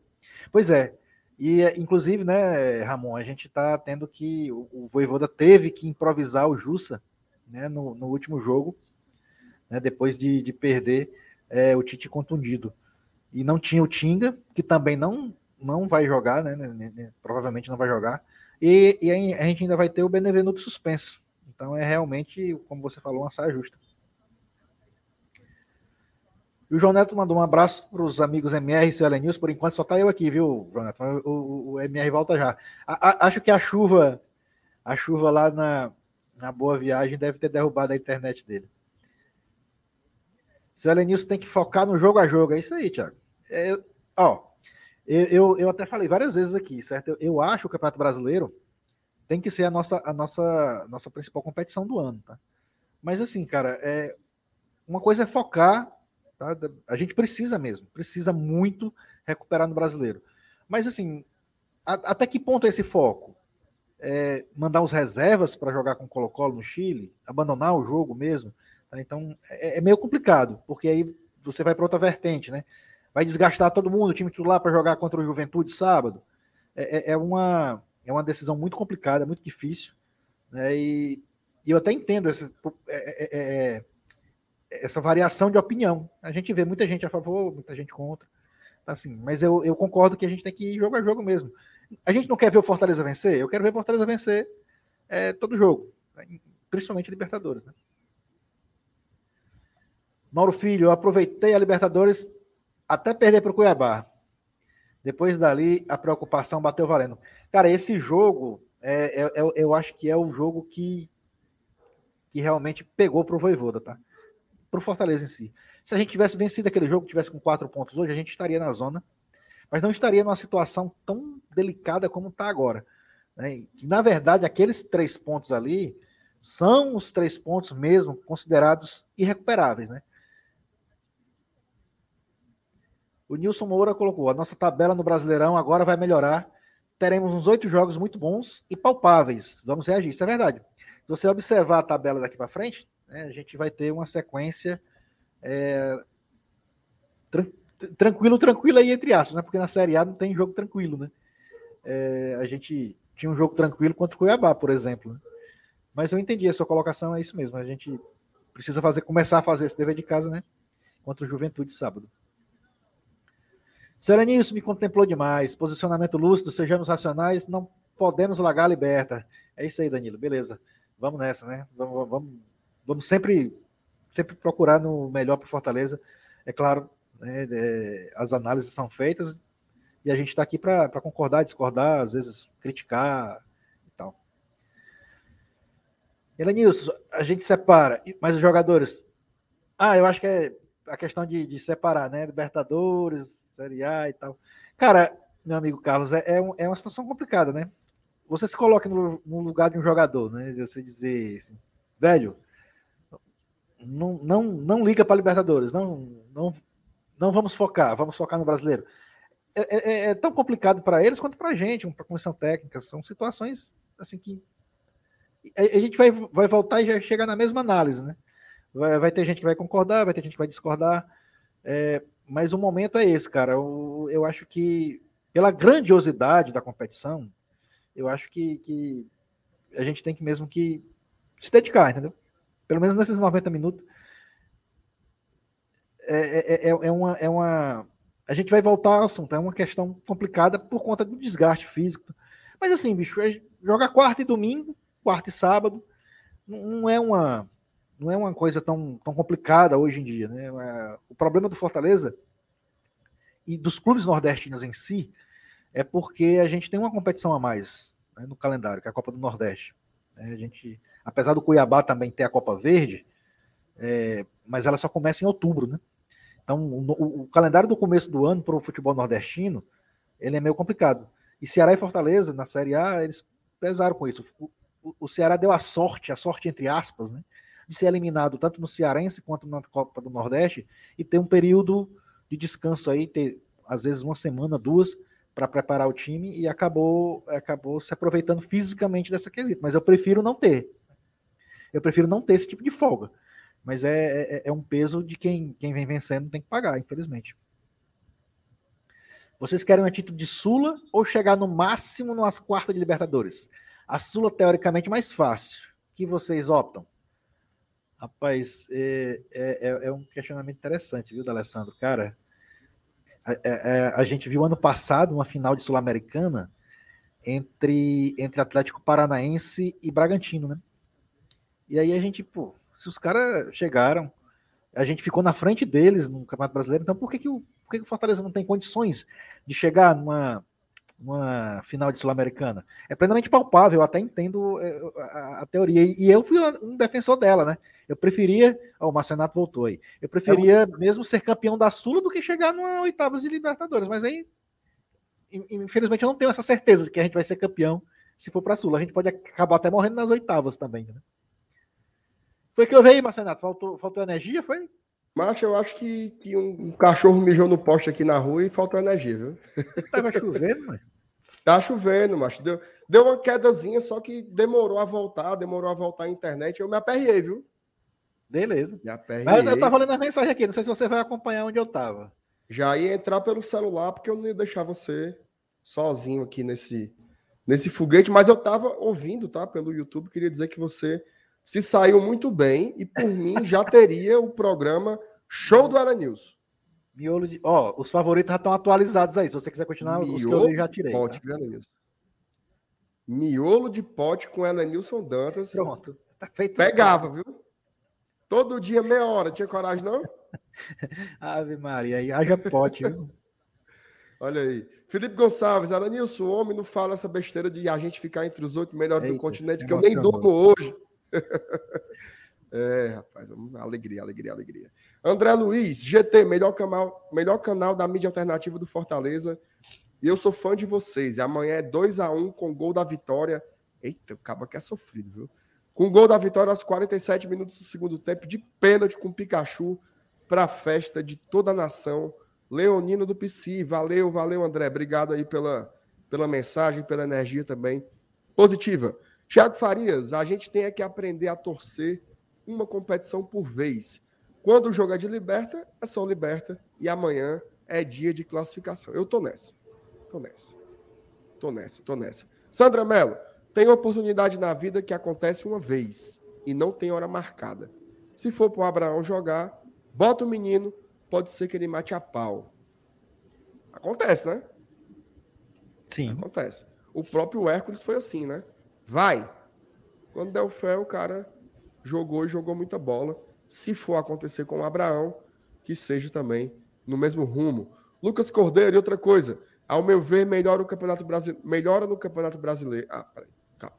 Pois é, e inclusive, né, Ramon, a gente está tendo que. O, o Voivoda teve que improvisar o Jussa né, no, no último jogo, né, depois de, de perder é, o Tite contundido. E não tinha o Tinga, que também não, não vai jogar, né, né, né provavelmente não vai jogar. E, e a gente ainda vai ter o Benevenuto suspenso. Então é realmente, como você falou, uma saia justa. E o João Neto mandou um abraço para os amigos MR e CL News. Por enquanto só tá eu aqui, viu, João Neto? O, o, o MR volta já. A, a, acho que a chuva, a chuva lá na, na Boa Viagem deve ter derrubado a internet dele. CL News tem que focar no jogo a jogo. É isso aí, Thiago. É, ó, eu, eu, eu, até falei várias vezes aqui, certo? Eu, eu, acho que o Campeonato Brasileiro tem que ser a nossa, a nossa, nossa principal competição do ano, tá? Mas assim, cara, é, uma coisa é focar, tá? A gente precisa mesmo, precisa muito recuperar no brasileiro. Mas assim, a, até que ponto é esse foco? É, mandar os reservas para jogar com o Colo-Colo no Chile, abandonar o jogo mesmo. Tá? Então é, é, meio complicado, porque aí você vai para outra vertente, né? vai desgastar todo mundo, o time titular para jogar contra o Juventude sábado. É, é, é, uma, é uma decisão muito complicada, muito difícil. Né? E, e eu até entendo essa, é, é, é, essa variação de opinião. A gente vê muita gente a favor, muita gente contra. Tá assim, mas eu, eu concordo que a gente tem que ir jogo a jogo mesmo. A gente não quer ver o Fortaleza vencer? Eu quero ver o Fortaleza vencer é, todo jogo, principalmente Libertadores. Né? Mauro Filho, eu aproveitei a Libertadores até perder para o Cuiabá. Depois dali, a preocupação bateu valendo. Cara, esse jogo, é, é, é eu acho que é o jogo que, que realmente pegou para o Voivoda, tá? Para o Fortaleza em si. Se a gente tivesse vencido aquele jogo, tivesse com quatro pontos hoje, a gente estaria na zona, mas não estaria numa situação tão delicada como está agora. Né? Na verdade, aqueles três pontos ali são os três pontos mesmo considerados irrecuperáveis, né? O Nilson Moura colocou: a nossa tabela no Brasileirão agora vai melhorar. Teremos uns oito jogos muito bons e palpáveis. Vamos reagir. Isso é verdade. Se você observar a tabela daqui para frente, né, a gente vai ter uma sequência é, tran tranquilo, tranquilo aí entre aspas, né? Porque na Série A não tem jogo tranquilo, né? É, a gente tinha um jogo tranquilo contra o Cuiabá, por exemplo. Né? Mas eu entendi, a sua colocação é isso mesmo. A gente precisa fazer, começar a fazer esse dever de casa, né? Contra o Juventude sábado. Serenilson me contemplou demais. Posicionamento lúcido, sejamos racionais, não podemos largar a liberta. É isso aí, Danilo. Beleza. Vamos nessa, né? Vamos, vamos, vamos sempre, sempre procurar no melhor para Fortaleza. É claro, né, é, as análises são feitas e a gente está aqui para concordar, discordar, às vezes criticar e tal. Elenilson, a gente separa, mas os jogadores. Ah, eu acho que é a questão de, de, separar, né? Libertadores, Série A e tal. Cara, meu amigo Carlos, é, é, um, é uma situação complicada, né? Você se coloca no, no, lugar de um jogador, né? Você dizer assim, velho, não, não, não liga para Libertadores, não, não, não vamos focar, vamos focar no brasileiro. É, é, é, é tão complicado para eles quanto para a gente, para a comissão técnica. São situações assim que a, a gente vai, vai voltar e já chegar na mesma análise, né? Vai, vai, ter gente que vai concordar, vai ter gente que vai discordar. É, mas o momento é esse, cara. Eu, eu acho que, pela grandiosidade da competição, eu acho que, que a gente tem que mesmo que se dedicar, entendeu? Pelo menos nesses 90 minutos. É, é, é, é, uma, é uma. A gente vai voltar ao assunto, é uma questão complicada por conta do desgaste físico. Mas assim, bicho, é, joga quarta e domingo, quarta e sábado, não é uma não é uma coisa tão, tão complicada hoje em dia. Né? É, o problema do Fortaleza e dos clubes nordestinos em si é porque a gente tem uma competição a mais né, no calendário, que é a Copa do Nordeste. Né? A gente, apesar do Cuiabá também ter a Copa Verde, é, mas ela só começa em outubro, né? Então, o, o calendário do começo do ano para o futebol nordestino ele é meio complicado. E Ceará e Fortaleza, na Série A, eles pesaram com isso. O, o, o Ceará deu a sorte, a sorte entre aspas, né? De ser eliminado tanto no Cearense quanto na Copa do Nordeste e ter um período de descanso aí, ter às vezes uma semana, duas, para preparar o time e acabou, acabou se aproveitando fisicamente dessa quesita. Mas eu prefiro não ter. Eu prefiro não ter esse tipo de folga. Mas é, é, é um peso de quem, quem vem vencendo tem que pagar, infelizmente. Vocês querem um título de Sula ou chegar no máximo nas quartas de Libertadores? A Sula, teoricamente, mais fácil. que vocês optam? Rapaz, é, é, é, é um questionamento interessante, viu, D'Alessandro? Cara, a, é, é, a, gente viu ano passado uma final de Sul-Americana entre, entre Atlético Paranaense e Bragantino, né? E aí a gente, pô, se os caras chegaram, a gente ficou na frente deles no Campeonato Brasileiro, então por que, que, o, por que, que o Fortaleza não tem condições de chegar numa, uma final de Sul-Americana. É plenamente palpável, eu até entendo é, a, a, teoria. E eu fui um defensor dela, né? Eu preferia. Oh, o Marcenato voltou aí. Eu preferia é mesmo ser campeão da Sula do que chegar numa oitavas de Libertadores. Mas aí, infelizmente, eu não tenho essa certeza de que a gente vai ser campeão se for para a Sula. A gente pode acabar até morrendo nas oitavas também, né? Foi que eu vi aí, Marcenato? Faltou, faltou energia? Foi? Macho, eu acho que, que um, um, cachorro mijou no poste aqui na rua e faltou energia, viu? Tava chovendo, mano. Tá chovendo, macho. Deu, deu uma quedazinha, só que demorou a voltar, demorou a voltar a internet. Eu me aperriei, viu? Beleza. Me aperriei. Mas eu tava lendo a mensagem aqui, não sei se você vai acompanhar onde eu tava. Já ia entrar pelo celular, porque eu não ia deixar você sozinho aqui nesse, nesse foguete, mas eu tava ouvindo, tá? Pelo YouTube, queria dizer que você se saiu muito bem e por mim já teria o programa Show do Ela News. Miolo de. Ó, os favoritos já estão atualizados aí. Se você quiser continuar, Miolo os que eu já tirei. Pote, tá? Miolo de pote com Elenilson Dantas. Pronto. Tá feito. Pegava, viu? Todo dia, meia hora. Tinha coragem, não? Ave Maria, aí haja pote, viu? Olha aí. Felipe Gonçalves, Alanilson, o homem não fala essa besteira de a gente ficar entre os oito melhores Eita, do continente, que eu nem durmo hoje. é, rapaz, alegria, alegria, alegria. André Luiz, GT, melhor canal, melhor canal da mídia alternativa do Fortaleza. E eu sou fã de vocês. E amanhã é 2 a 1 com gol da vitória. Eita, o cabo que é sofrido, viu? Com gol da vitória aos 47 minutos do segundo tempo, de pênalti com Pikachu para a festa de toda a nação. Leonino do PC, valeu, valeu, André. Obrigado aí pela, pela mensagem, pela energia também positiva. Tiago Farias, a gente tem que aprender a torcer uma competição por vez. Quando o jogo é de liberta, é só liberta. E amanhã é dia de classificação. Eu tô nessa. Tô nessa. Tô nessa, tô nessa. Sandra Mello, tem oportunidade na vida que acontece uma vez e não tem hora marcada. Se for para o Abraão jogar, bota o menino, pode ser que ele mate a pau. Acontece, né? Sim. Acontece. O próprio Hércules foi assim, né? Vai. Quando deu fé, o cara jogou e jogou muita bola. Se for acontecer com o Abraão, que seja também no mesmo rumo. Lucas Cordeiro, e outra coisa, ao meu ver, melhora o Campeonato Brasileiro, melhora no Campeonato Brasileiro. Ah, peraí, calma.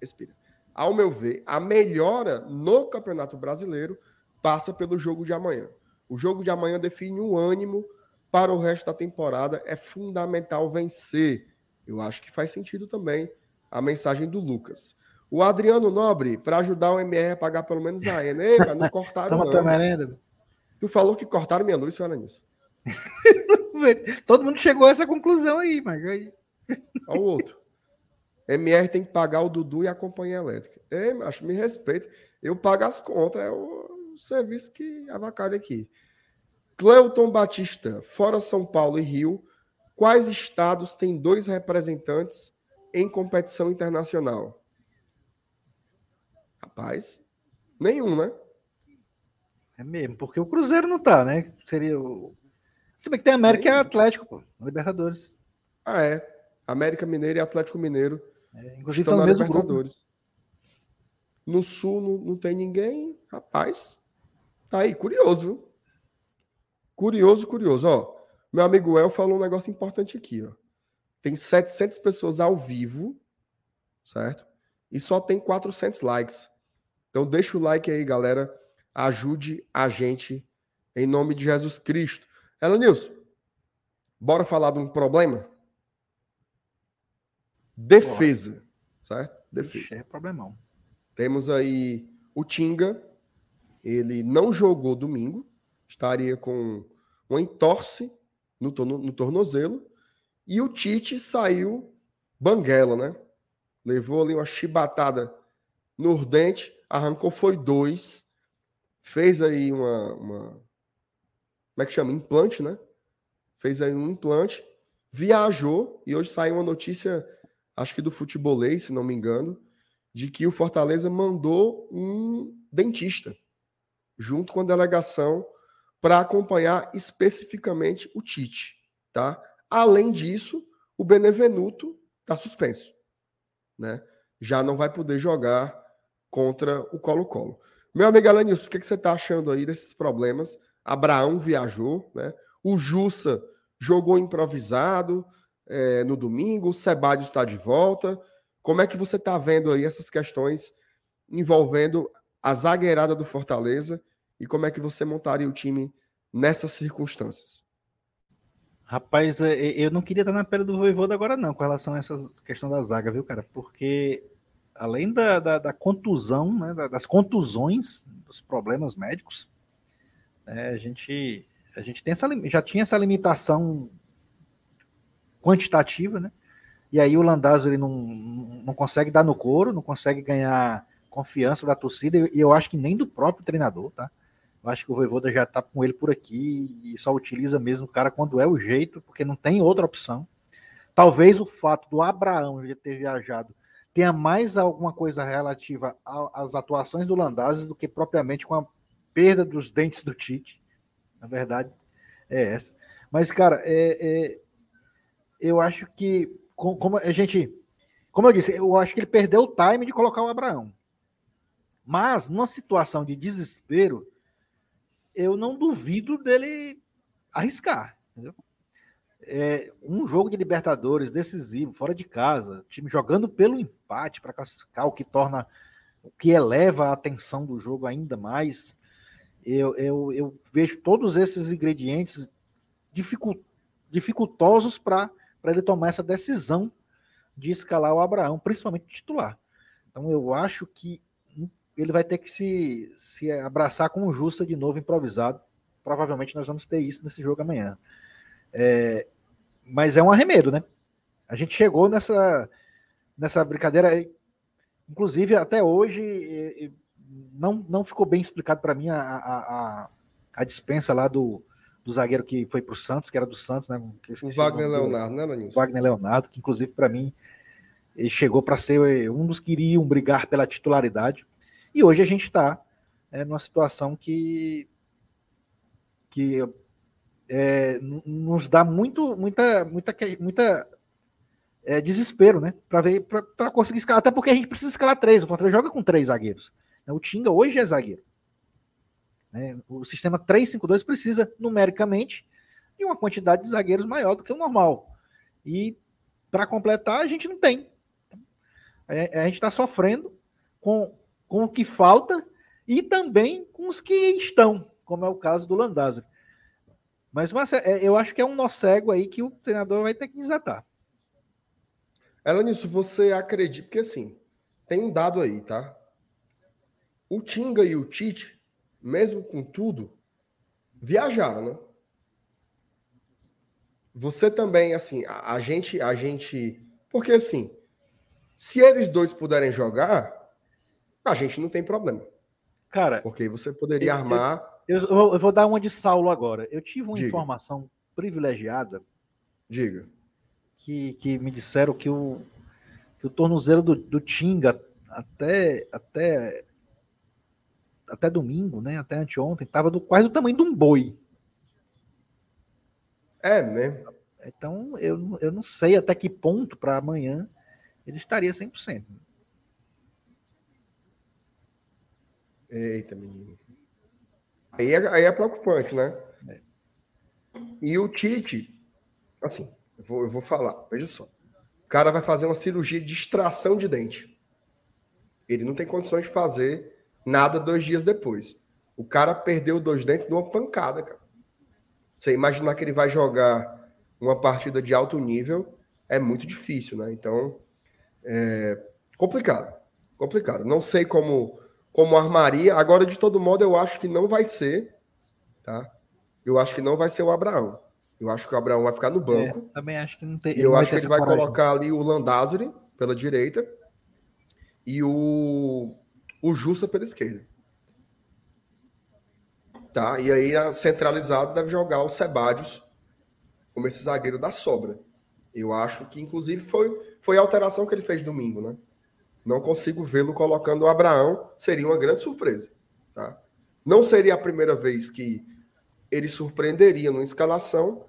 Respira. Ao meu ver, a melhora no Campeonato Brasileiro passa pelo jogo de amanhã. O jogo de amanhã define um ânimo para o resto da temporada. É fundamental vencer. Eu acho que faz sentido também a mensagem do Lucas. O Adriano Nobre, para ajudar o MR a pagar pelo menos a ENA. Ei, não cortaram Toma não. merenda. Tu falou que cortaram minha luz, fala nisso. Todo mundo chegou a essa conclusão aí, mas aí... Olha o outro. MR tem que pagar o Dudu e a companhia elétrica. Ei, macho, me respeita. Eu pago as contas, é o serviço que avacalha aqui. Cleuton Batista, fora São Paulo e Rio, quais estados têm dois representantes em competição internacional? Rapaz, nenhum, né? É mesmo, porque o Cruzeiro não tá, né? Seria o. Se bem que tem América e Atlético, pô, Libertadores. Ah, é. América Mineiro e Atlético Mineiro. É, inclusive estão na Libertadores. Grupo. No Sul não, não, tem ninguém. Rapaz, tá aí, curioso, viu? Curioso, curioso. Ó, meu amigo El falou um negócio importante aqui, ó. Tem 700 pessoas ao vivo, certo? E só tem 400 likes. Então deixa o like aí, galera. Ajude a gente em nome de Jesus Cristo. Ela Nilson, bora falar de um problema? Defesa, certo? Defesa. é problemão. Temos aí o Tinga, ele não jogou domingo, estaria com um entorse no, torno, no tornozelo, e o Tite saiu banguela, né? Levou ali uma chibatada no dente, arrancou foi dois, fez aí uma, uma como é que chama? Implante, né? Fez aí um implante, viajou e hoje saiu uma notícia acho que do futebolês, se não me engano, de que o Fortaleza mandou um dentista junto com a delegação para acompanhar especificamente o Tite, tá? Além disso, o Benevenuto está suspenso, né? Já não vai poder jogar contra o Colo-Colo. Meu amigo Alanilson, o que, que você está achando aí desses problemas? Abraão viajou, né? O Jussa jogou improvisado, é, no domingo, o Sebádio está de volta. Como é que você está vendo aí essas questões envolvendo a zagueirada do Fortaleza e como é que você montaria o time nessas circunstâncias? Rapaz, é, é, eu não queria estar na pele do Voivoda agora não, com relação a essa questão da zaga, viu, cara? Porque além da, da, da contusão, né, das contusões, dos problemas médicos, é, a gente, a gente tem essa, já tinha essa limitação quantitativa, né? E aí o Landazzo ele não, não consegue dar no couro, não consegue ganhar confiança da torcida, e eu acho que nem do próprio treinador, tá? Eu acho que o Voivoda já tá com ele por aqui e só utiliza mesmo o cara quando é o jeito, porque não tem outra opção. Talvez o fato do Abraão já ter viajado tenha mais alguma coisa relativa às atuações do Landazzi do que propriamente com a perda dos dentes do Tite. Na verdade, é essa. Mas, cara, é, é eu acho que, como a gente, como eu disse, eu acho que ele perdeu o time de colocar o Abraão. Mas, numa situação de desespero, eu não duvido dele arriscar. Entendeu? É, um jogo de Libertadores decisivo, fora de casa, time jogando pelo empate para classificar, o que torna, o que eleva a atenção do jogo ainda mais. Eu, eu, eu vejo todos esses ingredientes dificultosos para ele tomar essa decisão de escalar o Abraão, principalmente titular. Então eu acho que ele vai ter que se, se abraçar com o Justa de novo improvisado. Provavelmente nós vamos ter isso nesse jogo amanhã. É, mas é um arremedo, né? A gente chegou nessa, nessa brincadeira, inclusive até hoje não, não ficou bem explicado para mim a, a, a, dispensa lá do, do zagueiro que foi para o Santos, que era do Santos, né? O Wagner Leonardo, né, Lanilson? Wagner Leonardo, que inclusive para mim ele chegou para ser um dos que iriam brigar pela titularidade. E hoje a gente está é, numa situação que, que é, nos dá muito, muita, muita, muita é, desespero, né? Para ver, para conseguir escalar. Até porque a gente precisa escalar três. O Fortaleza joga com três zagueiros. O Tinga hoje é zagueiro. Né? O sistema 3-5-2 precisa, numericamente, de uma quantidade de zagueiros maior do que o normal. E para completar, a gente não tem. A, a gente está sofrendo com, com o que falta e também com os que estão, como é o caso do Landázuri. Mas é, eu acho que é um nó cego aí que o treinador vai ter que desatar. Ela nisso, você acredita? Porque assim, tem um dado aí, tá? O Tinga e o Tite mesmo com tudo, viajaram, né? Você também, assim, a, a, gente, a gente, porque assim, se eles dois puderem jogar, a gente não tem problema. Cara, porque você poderia eu, armar Eu, eu, vou dar uma de Saulo agora. Eu tive uma Diga. informação privilegiada. Diga. Que, que me disseram que o, que o tornozelo do, do Tinga até, até, até domingo, né? Até anteontem, estava do, quase do tamanho de um boi. É mesmo. Então, eu, eu não sei até que ponto para amanhã ele estaria 100%. Eita, menino. Aí é, aí é preocupante, né? É. E o Tite, assim, eu vou, eu vou falar, veja só. O cara vai fazer uma cirurgia de extração de dente. Ele não tem condições de fazer nada dois dias depois. O cara perdeu dois dentes de uma pancada, cara. Você imaginar que ele vai jogar uma partida de alto nível é muito difícil, né? Então, é complicado. Complicado. Não sei como como armaria. Agora, de todo modo, eu acho que não vai ser, tá? Eu acho que não vai ser o Abraão. Eu acho que o Abraão vai ficar no banco. É, também acho que não tem. Eu acho que ele vai coragem. colocar ali o Landázuri pela direita e o, o Justa pela esquerda. Tá? E aí, a centralizado deve jogar o Sebadios como esse zagueiro da sobra. Eu acho que, inclusive, foi, foi a alteração que ele fez domingo, né? Não consigo vê-lo colocando o Abraão, seria uma grande surpresa. Tá? Não seria a primeira vez que ele surpreenderia numa escalação,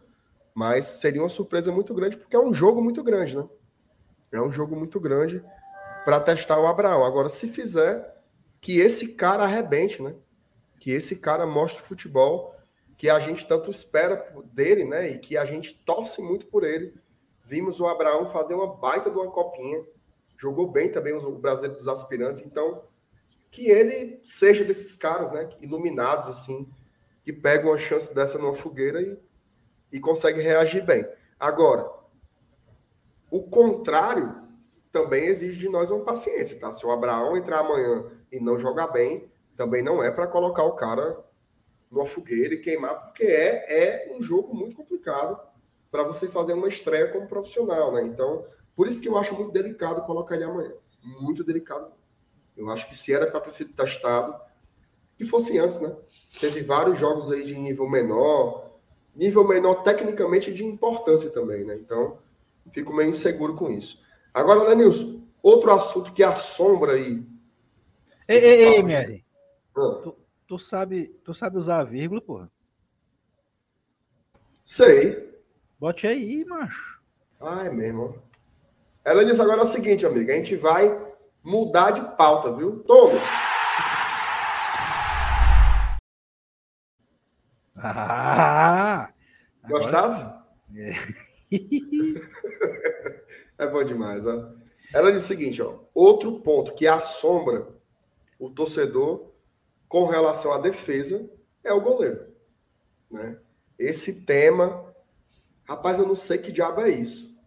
mas seria uma surpresa muito grande, porque é um jogo muito grande, né? É um jogo muito grande para testar o Abraão. Agora, se fizer, que esse cara arrebente, né? Que esse cara mostre futebol que a gente tanto espera dele, né? E que a gente torce muito por ele. Vimos o Abraão fazer uma baita de uma copinha jogou bem também o brasileiro dos aspirantes, então que ele seja desses caras, né, iluminados assim, que pegam uma chance dessa numa fogueira e, e consegue reagir bem. Agora, o contrário também exige de nós uma paciência, tá? Se o Abraão entrar amanhã e não jogar bem, também não é para colocar o cara numa fogueira e queimar, porque é, é um jogo muito complicado para você fazer uma estreia como profissional, né? Então, por isso que eu acho muito delicado colocar ele amanhã. Muito delicado. Eu acho que se era para ter sido testado, que fosse antes, né? Teve vários jogos aí de nível menor, nível menor tecnicamente de importância também, né? Então, fico meio inseguro com isso. Agora, Danilson, outro assunto que assombra aí. Ei, ei, ei, Mary. Ah. Tu, tu, sabe, tu sabe usar a vírgula, porra? Sei. Bote aí, macho. Ah, é mesmo. Ela disse agora é o seguinte, amiga, a gente vai mudar de pauta, viu? Toma. Ah, Gostasse? É. é bom demais, ó. Ela disse o seguinte, ó, outro ponto que assombra o torcedor com relação à defesa é o goleiro, né? Esse tema, rapaz, eu não sei que diabo é isso.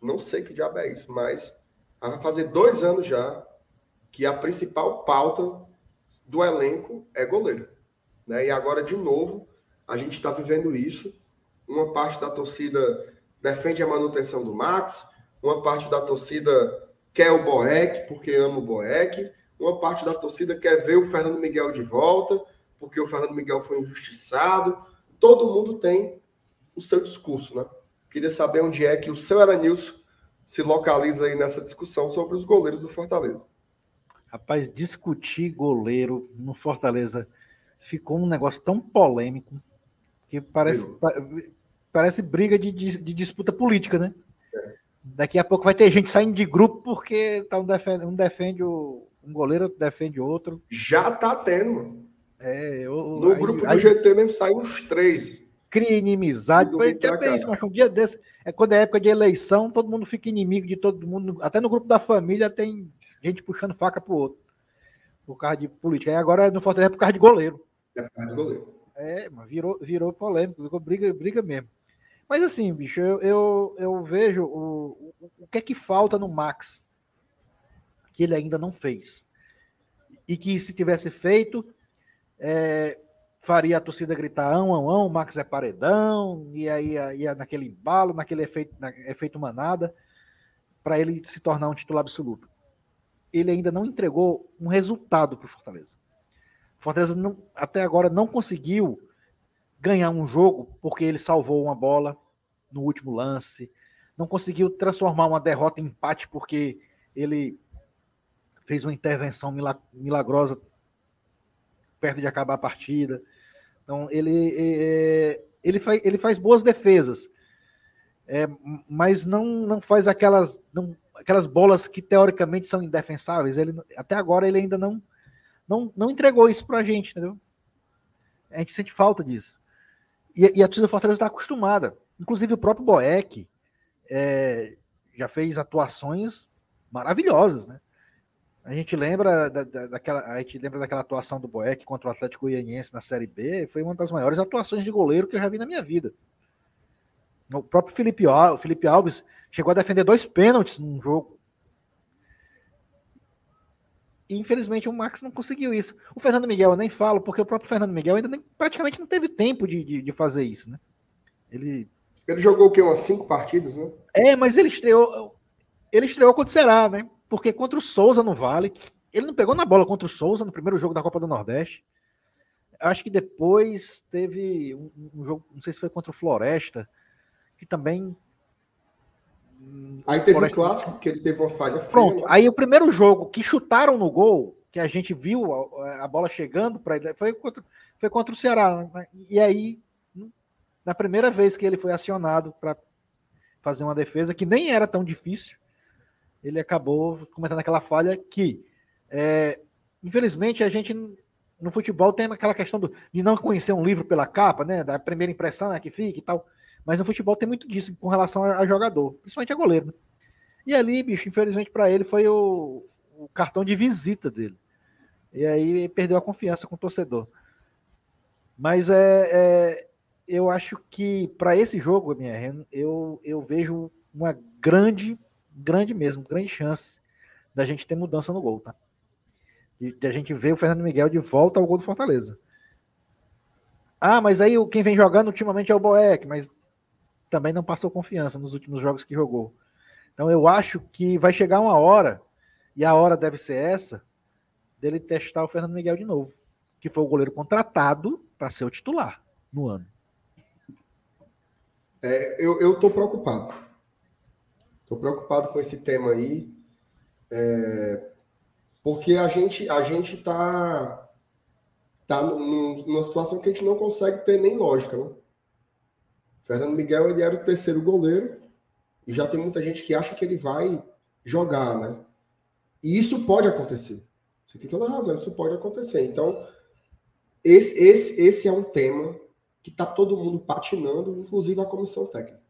Não sei que diabo é isso, mas vai fazer dois anos já que a principal pauta do elenco é goleiro. Né? E agora, de novo, a gente está vivendo isso. Uma parte da torcida defende a manutenção do Max, uma parte da torcida quer o Boeck porque ama o Boeck, uma parte da torcida quer ver o Fernando Miguel de volta porque o Fernando Miguel foi injustiçado. Todo mundo tem o seu discurso, né? Queria saber onde é que o seu Aranilson se localiza aí nessa discussão sobre os goleiros do Fortaleza. Rapaz, discutir goleiro no Fortaleza ficou um negócio tão polêmico que parece, parece briga de, de, de, disputa política, né? É. Daqui a pouco vai ter gente saindo de grupo porque tá um, defende, um defende o, um goleiro, defende outro. Já tá tendo, mano. É, eu, no aí, grupo do aí, GT mesmo saem uns três cria inimizade. Já isso, mas um dia desse, é quando é época de eleição, todo mundo fica inimigo de todo mundo. Até no grupo da família tem gente puxando faca pro outro. Por causa de política. Aí agora no Fortaleza é por causa de goleiro. É por causa de goleiro. É, mas virou, virou polêmico, virou briga, briga mesmo. Mas assim, bicho, eu, eu, eu vejo o, o, o que é que falta no Max que ele ainda não fez. E que se tivesse feito, é, faria a torcida gritar ão, ão, ão, Max é paredão, e aí ia naquele embalo, naquele efeito, na, efeito manada, para ele se tornar um titular absoluto. Ele ainda não entregou um resultado para o Fortaleza. Fortaleza não, até agora não conseguiu ganhar um jogo porque ele salvou uma bola no último lance, não conseguiu transformar uma derrota em empate porque ele fez uma intervenção milagrosa perto de acabar a partida. Então ele ele, faz, ele faz boas defesas, é, mas não, não faz aquelas não, aquelas bolas que teoricamente são indefensáveis. Ele até agora ele ainda não não, não entregou isso para a gente, entendeu? A gente sente falta disso. E, e a torcida do Fortaleza está acostumada. Inclusive o próprio Boeck é, já fez atuações maravilhosas, né? A gente lembra da, da, daquela, a gente lembra daquela atuação do Boeck contra o Atlético Goianiense na Série B, foi uma das maiores atuações de goleiro que eu já vi na minha vida. O próprio Felipe, o Felipe Alves chegou a defender dois pênaltis num jogo. E, infelizmente o Max não conseguiu isso. O Fernando Miguel eu nem falo, porque o próprio Fernando Miguel ainda nem, praticamente não teve tempo de, de, de fazer isso, né? Ele ele jogou o quê? Umas cinco partidas, né? É, mas ele estreou. Ele estreou contra o Ceará, né? Porque contra o Souza no Vale. Ele não pegou na bola contra o Souza no primeiro jogo da Copa do Nordeste. Acho que depois teve um, um jogo, não sei se foi contra o Floresta, que também. Aí teve o um clássico que ele teve uma falha. Pronto. Aí o primeiro jogo que chutaram no gol, que a gente viu a, a bola chegando para ele, foi contra, foi contra o Ceará. Né? E aí na primeira vez que ele foi acionado para fazer uma defesa que nem era tão difícil, ele acabou cometendo aquela falha que, é, infelizmente, a gente no futebol tem aquela questão do, de não conhecer um livro pela capa, né? Da primeira impressão é que fica e tal. Mas no futebol tem muito disso com relação a, a jogador, principalmente a goleiro. Né? E ali, bicho, infelizmente para ele foi o, o, cartão de visita dele. E aí perdeu a confiança com o torcedor. Mas é, é eu acho que para esse jogo, minha, eu, eu vejo uma grande, grande mesmo, grande chance da gente ter mudança no gol, tá? De a gente ver o Fernando Miguel de volta ao gol do Fortaleza. Ah, mas aí quem vem jogando ultimamente é o Boeck, mas também não passou confiança nos últimos jogos que jogou. Então eu acho que vai chegar uma hora, e a hora deve ser essa, dele testar o Fernando Miguel de novo, que foi o goleiro contratado para ser o titular no ano. É, eu estou preocupado. Estou preocupado com esse tema aí, é, porque a gente a gente está tá numa situação que a gente não consegue ter nem lógica, né? Fernando Miguel ele era o terceiro goleiro e já tem muita gente que acha que ele vai jogar, né? E isso pode acontecer. Você tem toda razão, isso pode acontecer. Então, esse, esse, esse é um tema que está todo mundo patinando, inclusive a comissão técnica.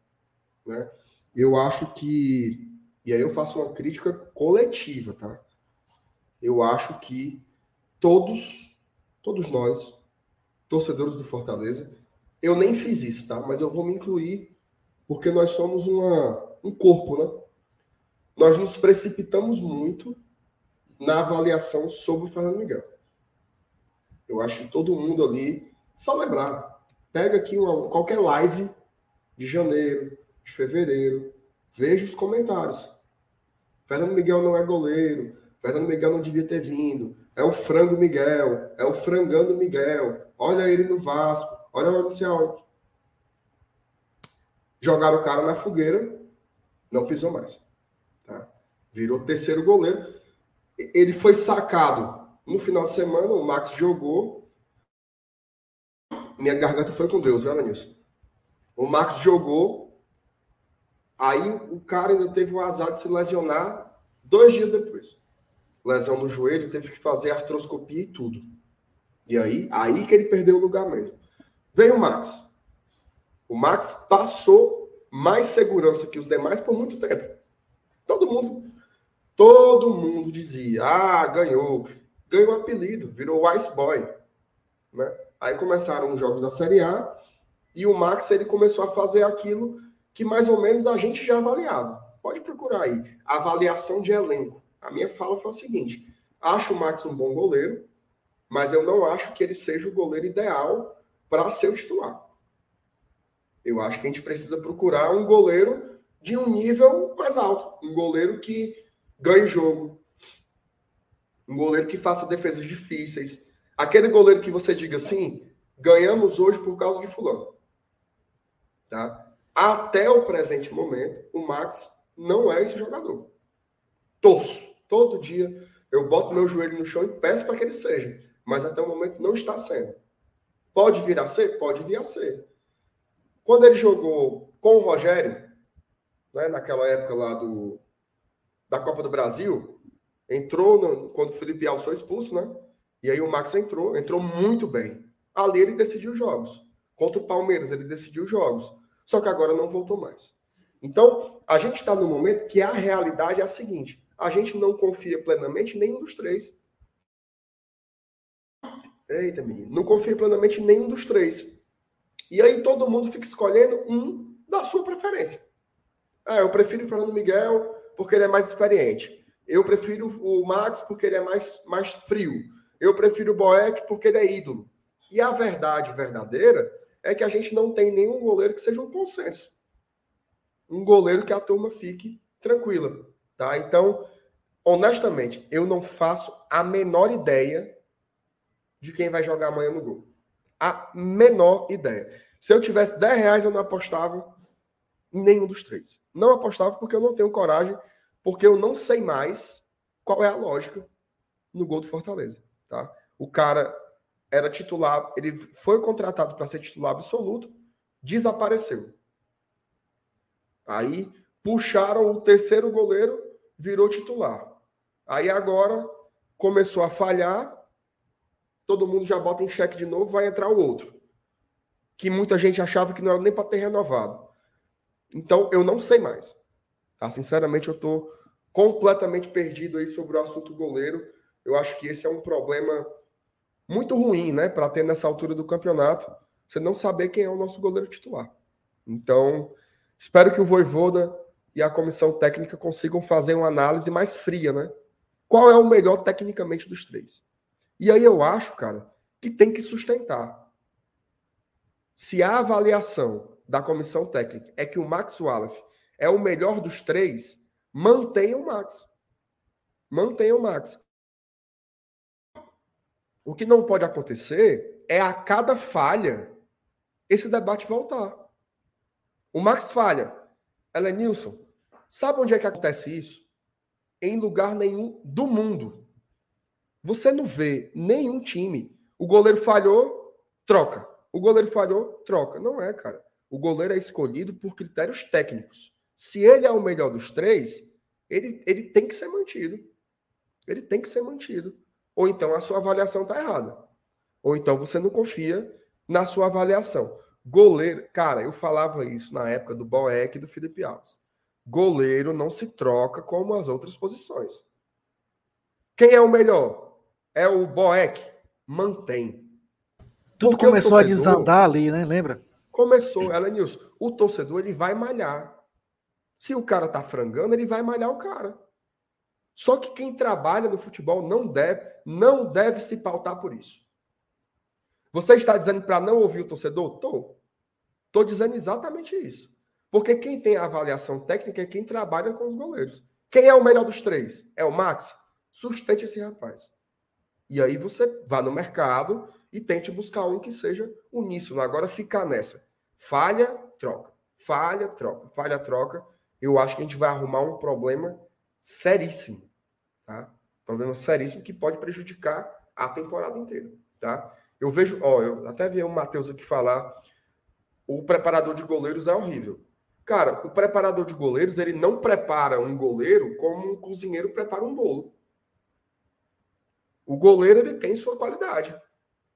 Né? Eu acho que, e aí eu faço uma crítica coletiva, tá? Eu acho que todos, todos nós, torcedores do Fortaleza, eu nem fiz isso, tá? Mas eu vou me incluir, porque nós somos uma, um corpo, né? Nós nos precipitamos muito na avaliação sobre o Fernando Miguel. Eu acho que todo mundo ali, só lembrar, Pega aqui uma, qualquer live de janeiro, de fevereiro, veja os comentários. Fernando Miguel não é goleiro, Fernando Miguel não devia ter vindo, é o frango Miguel, é o frangando Miguel, olha ele no Vasco, olha no céu. Jogaram o cara na fogueira, não pisou mais. Tá? Virou terceiro goleiro. Ele foi sacado no final de semana, o Max jogou, minha garganta foi com Deus, viu, Alanilson? O Marcos jogou, aí o cara ainda teve o azar de se lesionar dois dias depois. Lesão no joelho, teve que fazer artroscopia e tudo. E aí, aí que ele perdeu o lugar mesmo. Veio o Max. O Max passou mais segurança que os demais por muito tempo. Todo mundo, todo mundo dizia: "Ah, ganhou, ganhou um apelido, virou Ice Boy", né? Aí começaram os jogos da Série A e o Max ele começou a fazer aquilo que mais ou menos a gente já avaliava. Pode procurar aí. Avaliação de elenco. A minha fala foi a seguinte: acho o Max um bom goleiro, mas eu não acho que ele seja o goleiro ideal para ser o titular. Eu acho que a gente precisa procurar um goleiro de um nível mais alto, um goleiro que ganhe jogo, um goleiro que faça defesas difíceis, Aquele goleiro que você diga assim, ganhamos hoje por causa de fulano. Tá? Até o presente momento, o Max não é esse jogador. Torço. Todo dia eu boto meu joelho no chão e peço para que ele seja. Mas até o momento não está sendo. Pode vir a ser? Pode vir a ser. Quando ele jogou com o Rogério, né, naquela época lá do, da Copa do Brasil, entrou no, quando o Felipe Alves foi expulso, né? E aí o Max entrou, entrou muito bem. Ali ele decidiu jogos. Contra o Palmeiras, ele decidiu jogos. Só que agora não voltou mais. Então, a gente está no momento que a realidade é a seguinte: a gente não confia plenamente em nenhum dos três. Eita, menino. Não confia plenamente em nenhum dos três. E aí todo mundo fica escolhendo um da sua preferência. Ah, eu prefiro o Fernando Miguel porque ele é mais experiente. Eu prefiro o Max porque ele é mais, mais frio. Eu prefiro o Boeck porque ele é ídolo. E a verdade verdadeira é que a gente não tem nenhum goleiro que seja um consenso. Um goleiro que a turma fique tranquila, tá? Então, honestamente, eu não faço a menor ideia de quem vai jogar amanhã no gol. A menor ideia. Se eu tivesse 10 reais, eu não apostava em nenhum dos três. Não apostava porque eu não tenho coragem, porque eu não sei mais qual é a lógica no gol do Fortaleza. Tá? O cara era titular, ele foi contratado para ser titular absoluto, desapareceu. Aí puxaram o terceiro goleiro, virou titular. Aí agora começou a falhar, todo mundo já bota em xeque de novo, vai entrar o outro. Que muita gente achava que não era nem para ter renovado. Então eu não sei mais. Tá? Sinceramente, eu estou completamente perdido aí sobre o assunto goleiro. Eu acho que esse é um problema muito ruim, né, para ter nessa altura do campeonato, você não saber quem é o nosso goleiro titular. Então, espero que o Voivoda e a comissão técnica consigam fazer uma análise mais fria, né? Qual é o melhor tecnicamente dos três? E aí eu acho, cara, que tem que sustentar. Se a avaliação da comissão técnica é que o Max Wallace é o melhor dos três, mantenha o Max. Mantenha o Max. O que não pode acontecer é a cada falha esse debate voltar. O Max falha. Ela é Nilson. Sabe onde é que acontece isso? Em lugar nenhum do mundo. Você não vê nenhum time. O goleiro falhou, troca. O goleiro falhou, troca. Não é, cara. O goleiro é escolhido por critérios técnicos. Se ele é o melhor dos três, ele, ele tem que ser mantido. Ele tem que ser mantido ou então a sua avaliação está errada. Ou então você não confia na sua avaliação. Goleiro, cara, eu falava isso na época do Boeck e do Felipe Alves. Goleiro não se troca como as outras posições. Quem é o melhor? É o Boeck. Mantém. Tudo Porque começou torcedor, a desandar ali, né? Lembra? Começou, ela Nilson. O torcedor ele vai malhar. Se o cara tá frangando, ele vai malhar o cara. Só que quem trabalha no futebol não deve, não deve se pautar por isso. Você está dizendo para não ouvir o torcedor? Tô. Tô dizendo exatamente isso. Porque quem tem a avaliação técnica é quem trabalha com os goleiros. Quem é o melhor dos três? É o Max? Sustente esse rapaz. E aí você vá no mercado e tente buscar um que seja uníssono. Agora ficar nessa. Falha, troca. Falha, troca. Falha, troca. Eu acho que a gente vai arrumar um problema seríssimo Tá? Problema seríssimo que pode prejudicar a temporada inteira. Tá? Eu vejo, ó, eu até vi o Matheus aqui falar, o preparador de goleiros é horrível. Cara, o preparador de goleiros, ele não prepara um goleiro como um cozinheiro prepara um bolo. O goleiro, ele tem sua qualidade.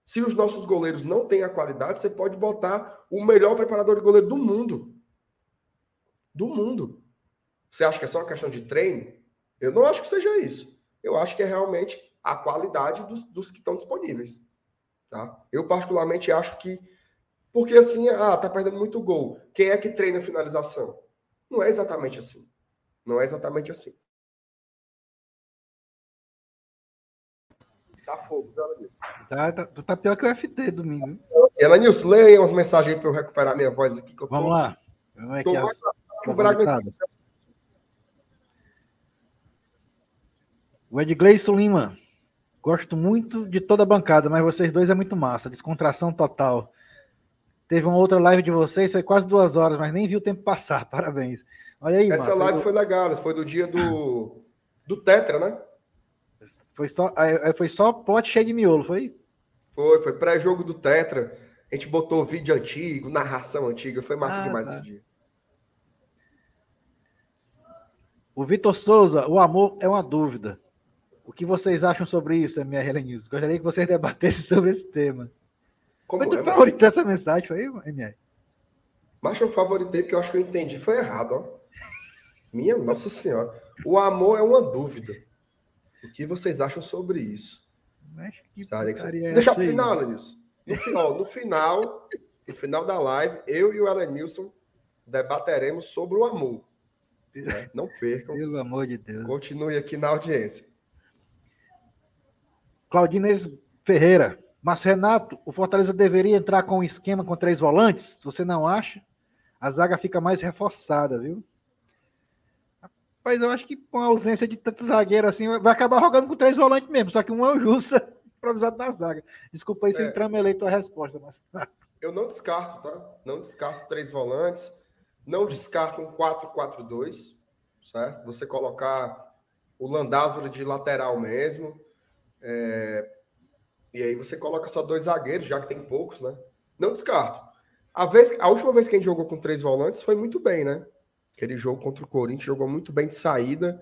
Se os nossos goleiros não têm a qualidade, você pode botar o melhor preparador de goleiro do mundo. Do mundo. Você acha que é só uma questão de treino? Eu não acho que seja isso. Eu acho que é realmente a qualidade dos, dos que estão disponíveis. Tá? Eu, particularmente, acho que. Porque assim, ah, tá perdendo muito gol. Quem é que treina a finalização? Não é exatamente assim. Não é exatamente assim. Tá fogo, tá, tá, tu tá pior que o FT domingo. Ela, Nilson, leia umas mensagens aí para eu recuperar minha voz aqui. Vamos tô, lá. Vamos aqui. Tô mais, o Edgleison Lima. Gosto muito de toda a bancada, mas vocês dois é muito massa. Descontração total. Teve uma outra live de vocês, foi quase duas horas, mas nem vi o tempo passar. Parabéns. Olha aí, Essa massa. live foi legal, foi do dia do, do Tetra, né? Foi só, foi só pote cheio de miolo, foi? Foi, foi pré-jogo do Tetra. A gente botou vídeo antigo, narração antiga. Foi massa ah, demais tá. esse dia. O Vitor Souza, o amor é uma dúvida. O que vocês acham sobre isso, MR News? Gostaria que vocês debatessem sobre esse tema. Como foi é, favorito essa mensagem, foi, MR? Mas eu favoritei porque eu acho que eu entendi. Foi errado, ó. Minha Nossa Senhora. O amor é uma dúvida. O que vocês acham sobre isso? Mas que Deixa pro final, Lenilson. No final, no final, no final da live, eu e o Elenilson debateremos sobre o amor. Né? Não percam. Pelo amor de Deus. Continue aqui na audiência. Claudinez Ferreira. Mas, Renato, o Fortaleza deveria entrar com um esquema com três volantes? Você não acha? A zaga fica mais reforçada, viu? Mas eu acho que com a ausência de tanto zagueiro assim, vai acabar jogando com três volantes mesmo, só que um é o Jussa, improvisado na zaga. Desculpa aí se é. entramelei tua resposta, mas. eu não descarto, tá? Não descarto três volantes, não descarto um 4-4-2, certo? Você colocar o Landázaro de lateral mesmo. É... E aí você coloca só dois zagueiros, já que tem poucos, né? Não descarto. A, vez, a última vez que a gente jogou com três volantes foi muito bem, né? Aquele jogo contra o Corinthians jogou muito bem de saída,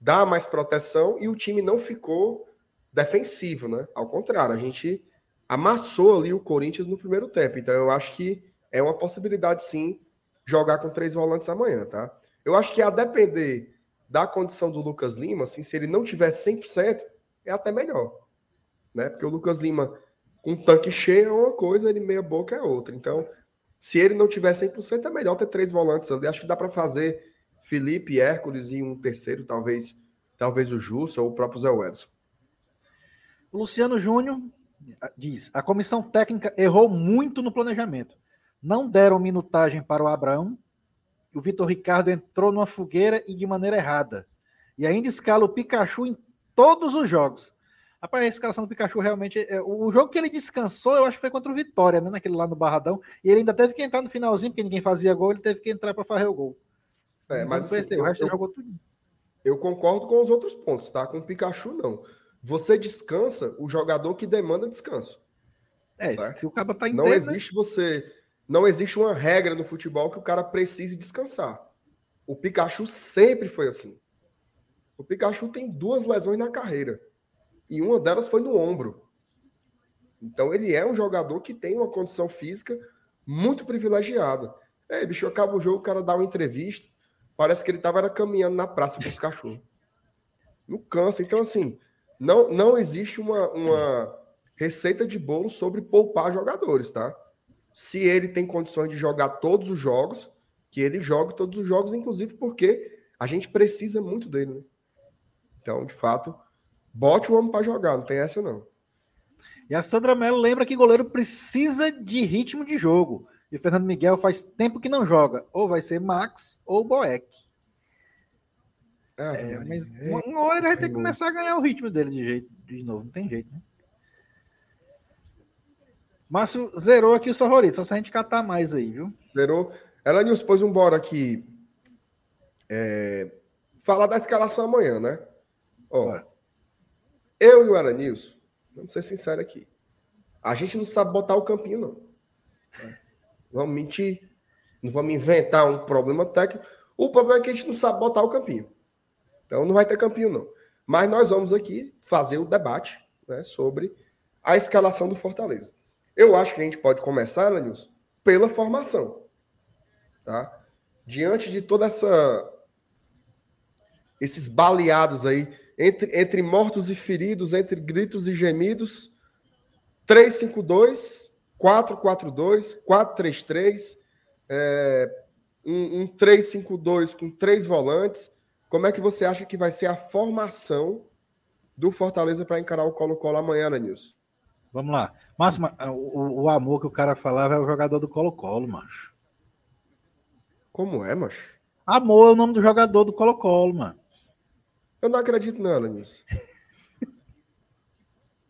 dá mais proteção e o time não ficou defensivo, né? Ao contrário, a gente amassou ali o Corinthians no primeiro tempo. Então eu acho que é uma possibilidade sim jogar com três volantes amanhã, tá? Eu acho que a depender da condição do Lucas Lima, assim, se ele não tiver 100%, é até melhor, né? Porque o Lucas Lima com tanque cheio é uma coisa, ele meia boca é outra. Então, se ele não tiver 100%, é melhor ter três volantes ali. Acho que dá para fazer Felipe, Hércules e um terceiro, talvez talvez o Jussa ou o próprio Zé Wedson. O Luciano Júnior diz: a comissão técnica errou muito no planejamento. Não deram minutagem para o Abraão. O Vitor Ricardo entrou numa fogueira e de maneira errada. E ainda escala o Pikachu em todos os jogos. Rapaz, a escalação do Pikachu realmente. É, o jogo que ele descansou, eu acho que foi contra o Vitória, né? Naquele lá no Barradão. E ele ainda teve que entrar no finalzinho, porque ninguém fazia gol, ele teve que entrar para fazer o gol. É, mas assim, eu, o resto eu, jogou tudo. Eu concordo com os outros pontos, tá? Com o Pikachu, não. Você descansa o jogador que demanda descanso. É, tá? se o cara tá Não né? existe né? você. Não existe uma regra no futebol que o cara precise descansar. O Pikachu sempre foi assim. O Pikachu tem duas lesões na carreira e uma delas foi no ombro. Então ele é um jogador que tem uma condição física muito privilegiada. É, bicho, acaba o jogo, o cara dá uma entrevista, parece que ele estava caminhando na praça com os cachorros. Não cansa. Então, assim, não, não existe uma, uma receita de bolo sobre poupar jogadores, tá? Se ele tem condições de jogar todos os jogos, que ele jogue todos os jogos, inclusive porque a gente precisa muito dele, né? Então, de fato, Bote o homem para jogar, não tem essa não. E a Sandra Mello lembra que goleiro precisa de ritmo de jogo. E o Fernando Miguel faz tempo que não joga. Ou vai ser Max ou Boeck. Ah, é, mas uma hora ele vai ter que começar a ganhar o ritmo dele de, jeito, de novo. Não tem jeito, né? Márcio zerou aqui o favorito, só se a gente catar mais aí, viu? Zerou. Ela nos pôs um bora aqui. É, falar da escalação amanhã, né? Ó. Eu e o Aranilson, vamos ser sinceros aqui, a gente não sabe botar o campinho, não. Vamos mentir, não vamos inventar um problema técnico. O problema é que a gente não sabe botar o campinho. Então não vai ter campinho, não. Mas nós vamos aqui fazer o debate né, sobre a escalação do Fortaleza. Eu acho que a gente pode começar, Aranilson, pela formação. Tá? Diante de toda essa esses baleados aí entre, entre mortos e feridos, entre gritos e gemidos. 352, 442, 433, é, um, um 352 com três volantes. Como é que você acha que vai ser a formação do Fortaleza para encarar o Colo-Colo amanhã, Nilson? Vamos lá. Máximo, o, o, amor que o cara falava é o jogador do Colo-Colo, macho. Como é, macho? Amor é o nome do jogador do Colo-Colo, mano. Eu não acredito nada nisso.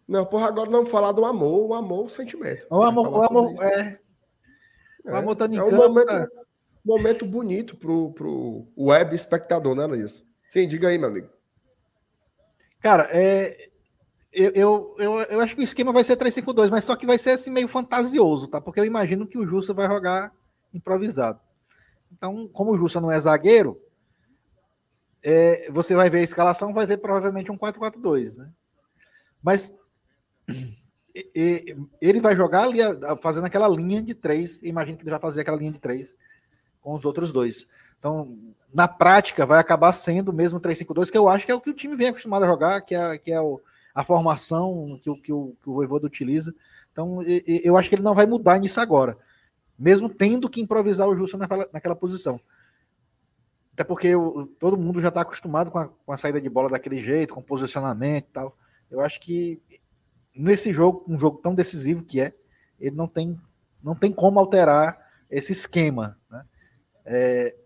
Não, porra, agora não falar do amor, o amor, o sentimento. O amor, o amor, é. O amor tá é, é um momento, tá? momento bonito pro, pro web espectador, né, Luiz? Sim, diga aí, meu amigo. Cara, é, eu, eu, eu, eu, acho que o esquema vai ser 3-5-2, mas só que vai ser assim meio fantasioso, tá? Porque eu imagino que o Jussa vai jogar improvisado. Então, como o Jussa não é zagueiro, é, você vai ver a escalação, vai ver provavelmente um 4-4-2, né? Mas ele vai jogar ali, fazendo aquela linha de três. Imagino que ele vai fazer aquela linha de três com os outros dois. Então, na prática, vai acabar sendo o mesmo 3-5-2, que eu acho que é o que o time vem acostumado a jogar, que é, que é o, a formação que, que, o, que o utiliza. Então, eu acho que ele não vai mudar nisso agora, mesmo tendo que improvisar o Justo naquela, naquela posição. Até porque eu, todo mundo já está acostumado com a, com a, saída de bola daquele jeito, com posicionamento e tal. Eu acho que nesse jogo, um jogo tão decisivo que é, ele não tem, não tem como alterar esse esquema. Né? É,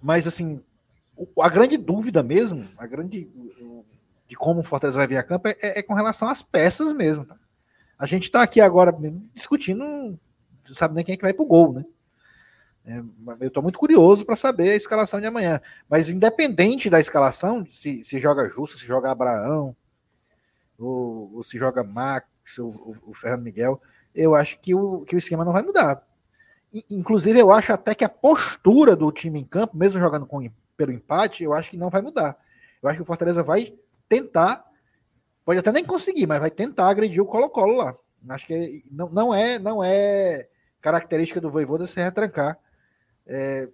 mas, assim, a grande dúvida mesmo, a grande de como o Fortaleza vai vir a campo é, é, é com relação às peças mesmo. Tá? A gente está aqui agora discutindo, não sabe nem quem é que vai para o gol, né? É, eu estou muito curioso para saber a escalação de amanhã. Mas independente da escalação, se, se joga Justo, se joga Abraão, ou, ou se joga Max, ou, o Fernando Miguel, eu acho que o, que o esquema não vai mudar. Inclusive, eu acho até que a postura do time em campo, mesmo jogando com, pelo empate, eu acho que não vai mudar. Eu acho que o Fortaleza vai tentar, pode até nem conseguir, mas vai tentar agredir o Colo-Colo lá. Acho que não, não, é, não é característica do Voivoda se retrancar é,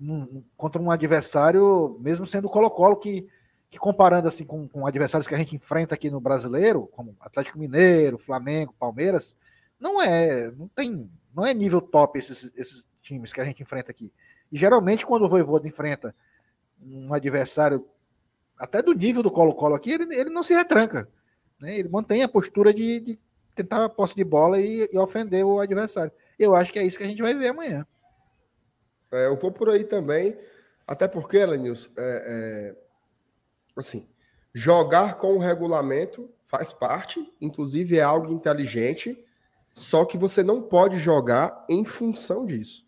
um, contra um adversário, mesmo sendo o Colo-Colo, que, que comparando assim com, com adversários que a gente enfrenta aqui no brasileiro, como Atlético Mineiro, Flamengo, Palmeiras, não é, não tem, não é nível top esses, esses times que a gente enfrenta aqui. E geralmente quando o Voivoda enfrenta um adversário até do nível do Colo-Colo aqui, ele, ele não se retranca. Né? Ele mantém a postura de, de tentar a posse de bola e, e, ofender o adversário. Eu acho que é isso que a gente vai ver amanhã. É, eu vou por aí também, até porque, Lenilson, é, é, assim, jogar com o regulamento faz parte, inclusive é algo inteligente, só que você não pode jogar em função disso.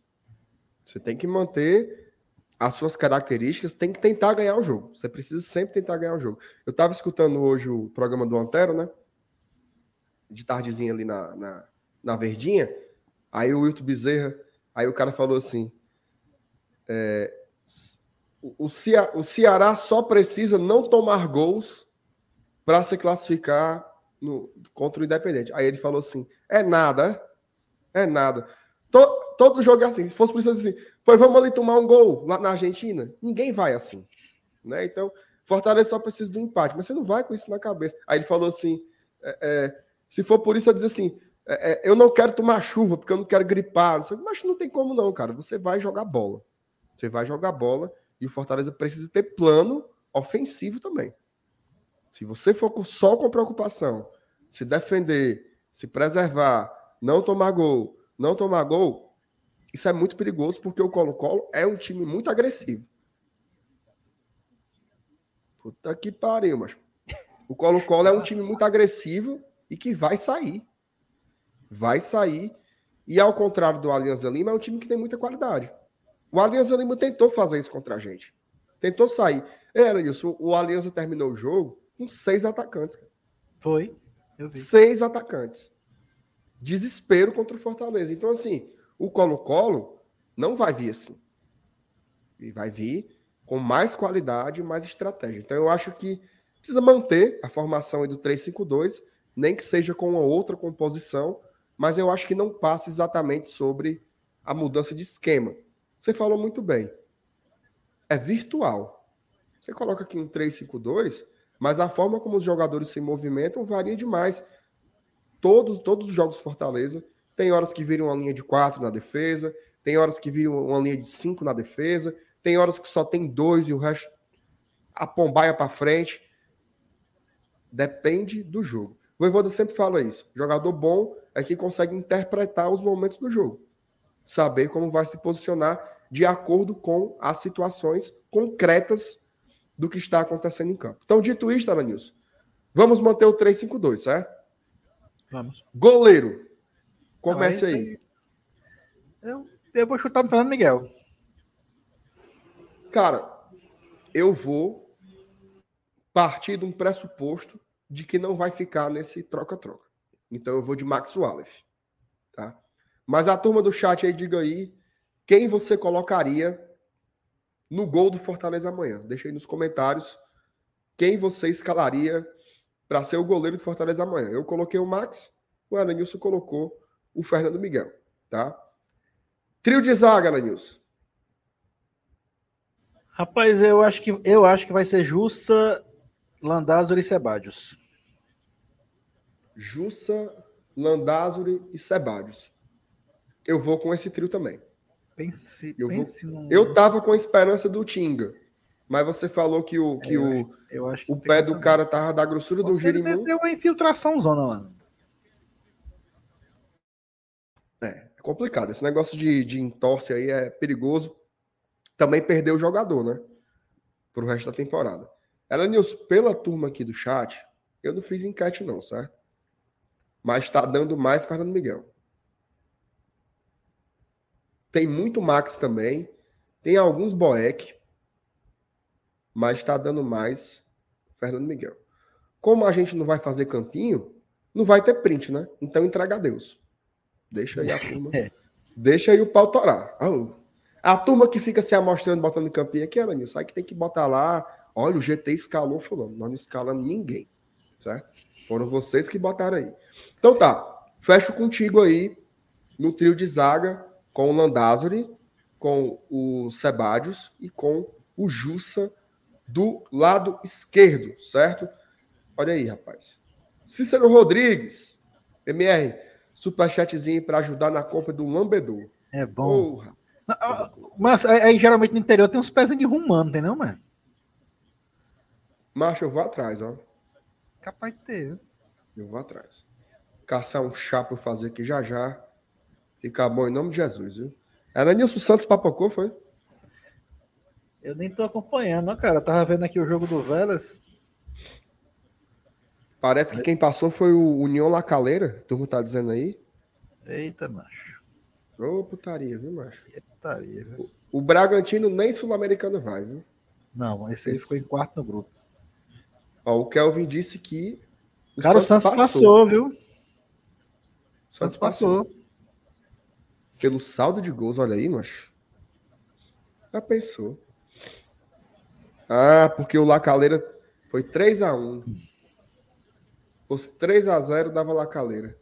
Você tem que manter as suas características, tem que tentar ganhar o jogo. Você precisa sempre tentar ganhar o jogo. Eu estava escutando hoje o programa do Antero, né? De tardezinha ali na, na, na Verdinha. Aí o Wilton Bezerra, aí o cara falou assim: é, o, Cea, o Ceará só precisa não tomar gols para se classificar no, contra o Independente. Aí ele falou assim: é nada, é, é nada. Todo, todo jogo é assim. Se fosse preciso assim, Pois vamos ali tomar um gol lá na Argentina. Ninguém vai assim. Né? Então, Fortaleza só precisa do empate, mas você não vai com isso na cabeça. Aí ele falou assim: é, é, se for por isso, eu dizer assim: é, é, eu não quero tomar chuva, porque eu não quero gripar. Não sei, mas não tem como, não, cara. Você vai jogar bola. Você vai jogar bola e o Fortaleza precisa ter plano ofensivo também. Se você for só com preocupação, se defender, se preservar, não tomar gol, não tomar gol, isso é muito perigoso porque o Colo-Colo é um time muito agressivo. Puta que pariu, mas o Colo-Colo é um time muito agressivo e que vai sair. Vai sair. E ao contrário do Alianza Lima, é um time que tem muita qualidade. O Alianza Lima tentou fazer isso contra a gente. Tentou sair. Era isso. O Alianza terminou o jogo com seis atacantes. Cara. Foi. Seis atacantes. Desespero contra o Fortaleza. Então, assim, o Colo-Colo não vai vir assim. Ele vai vir com mais qualidade, mais estratégia. Então eu acho que precisa manter a formação do 3-5-2, nem que seja com uma outra composição, mas eu acho que não passa exatamente sobre a mudança de esquema. Você falou muito bem. É virtual. Você coloca aqui um 3-5-2, mas a forma como os jogadores se movimentam varia demais. Todos, todos os jogos Fortaleza tem horas que viram uma linha de quatro na defesa, tem horas que viram uma linha de cinco na defesa, tem horas que só tem dois e o resto a pombaia para frente. Depende do jogo. O Voivoda sempre fala isso. Jogador bom é que consegue interpretar os momentos do jogo. Saber como vai se posicionar de acordo com as situações concretas do que está acontecendo em campo. Então, dito isto, Alanilson, Vamos manter o 3-5-2, certo? Vamos. Goleiro. Comece aí. aí. Eu, eu vou chutar no Fernando Miguel. Cara, eu vou partir de um pressuposto de que não vai ficar nesse troca-troca. Então eu vou de Max Wallace. Tá? Mas a turma do chat aí, diga aí quem você colocaria no gol do Fortaleza amanhã. Deixa aí nos comentários quem você escalaria para ser o goleiro do Fortaleza amanhã. Eu coloquei o Max, o Aranilson colocou o Fernando Miguel, tá? Trio de zaga, Aranilson. Rapaz, eu acho que eu acho que vai ser Jussa, Landázuri e Sebadios. Jussa, Landázuri e Sebadios. Eu vou com esse trio também. Pense, eu, pense vou... eu tava com a esperança do Tinga, mas você falou que o, que é, o, eu acho que o pé do cara tava da grossura você do Girimum. Deu uma infiltração zona, mano. É, é complicado. Esse negócio de, de entorse aí é perigoso. Também perdeu o jogador, né? Pro resto da temporada. Ela News, pela turma aqui do chat, eu não fiz enquete, não, certo? Mas tá dando mais Fernando Miguel. Tem muito Max também. Tem alguns Boeck. Mas está dando mais Fernando Miguel. Como a gente não vai fazer campinho, não vai ter print, né? Então entrega a Deus. Deixa aí a turma. É. Deixa aí o pau torar. Oh. A turma que fica se amostrando, botando campinho aqui, Alanil, sabe que tem que botar lá. Olha, o GT escalou fulano. Nós não escalamos ninguém. Certo? Foram vocês que botaram aí. Então tá. Fecho contigo aí no trio de zaga com o Landázuri, com o Sebadios e com o Jussa do lado esquerdo, certo? Olha aí, rapaz. Cícero Rodrigues, MR, superchatzinho para ajudar na compra do lambedor. É bom. Porra, mas aí geralmente no interior tem uns pezinhos de rumano, tem não, mano? Macho, eu vou atrás, ó. Capaz de ter. Eu vou atrás. Caçar um chá para fazer aqui já já. Fica bom em nome de Jesus, viu? Era Nilson Santos papocou, foi? Eu nem tô acompanhando, ó, cara. Eu tava vendo aqui o jogo do Velas. Parece que quem passou foi o União Lacaleira, o turma tá dizendo aí. Eita, macho. Ô, putaria, viu, macho? É putaria, viu? O, o Bragantino nem sul-americano vai, viu? Não, esse, esse aí ficou em quarto no grupo. Ó, o Kelvin disse que. O cara, Santos o Santos passou, passou viu? Santos, Santos passou. passou. Pelo saldo de gols, olha aí, macho. Já pensou. Ah, porque o Lacaleira foi 3 a 1 Fosse 3 a 0 dava Lacaleira.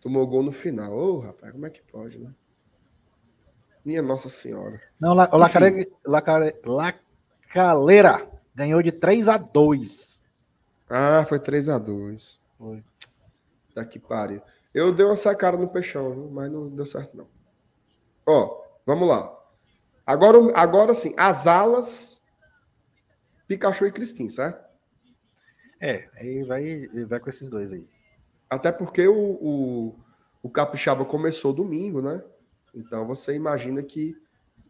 Tomou gol no final. Ô, oh, rapaz, como é que pode, né? Minha Nossa Senhora. Não, o Lacaleira, Lacaleira, Lacaleira ganhou de 3 a 2 Ah, foi 3 a 2 Foi. Daqui pare. Eu dei uma sacada no peixão, viu? mas não deu certo, não. Ó, vamos lá. Agora, agora sim, as alas Pikachu e Crispim, certo? É, aí vai, vai com esses dois aí. Até porque o, o, o Capixaba começou domingo, né? Então você imagina que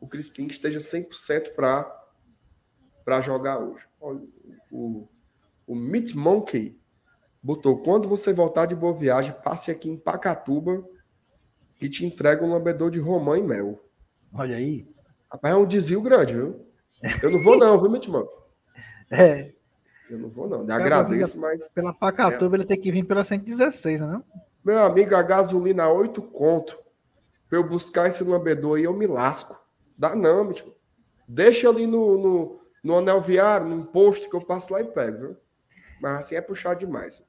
o Crispim esteja 100% para jogar hoje. Olha, o, o Meat Monkey botou: quando você voltar de boa viagem, passe aqui em Pacatuba e te entrega um lambedor de romã e mel. Olha aí. Rapaz, é um desvio grande, viu? Eu não vou, não, viu, Monkey? É. Eu não vou, não. Eu agradeço, mas. Pela Pacatuba, é. ele tem que vir pela 116, né? Meu amigo, a gasolina 8 conto. Pra eu buscar esse lambedor aí, eu me lasco. Dá não, tipo. Deixa ali no, no, no anel viário, num posto que eu passo lá e pego, viu? Mas assim é puxar demais.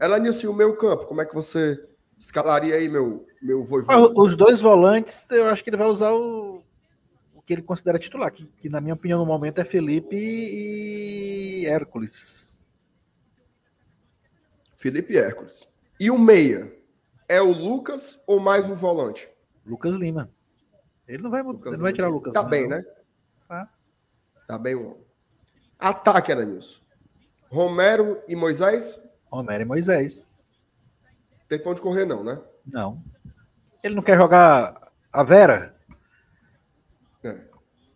Ela Nilson, o meu campo, como é que você escalaria aí, meu, meu voivô? Os dois volantes, eu acho que ele vai usar o que ele considera titular, que, que, na minha opinião no momento é Felipe e Hércules. Felipe e Hércules. E o meia? É o Lucas ou mais um volante? Lucas Lima. Ele não vai, Lucas ele não vai tirar o Lucas. Tá Lima, bem, não. né? Tá. Tá bem, o Ataque, Aranilson. Romero e Moisés? Romero e Moisés. Tem ponto de correr, não, né? Não. Ele não quer jogar a Vera? É.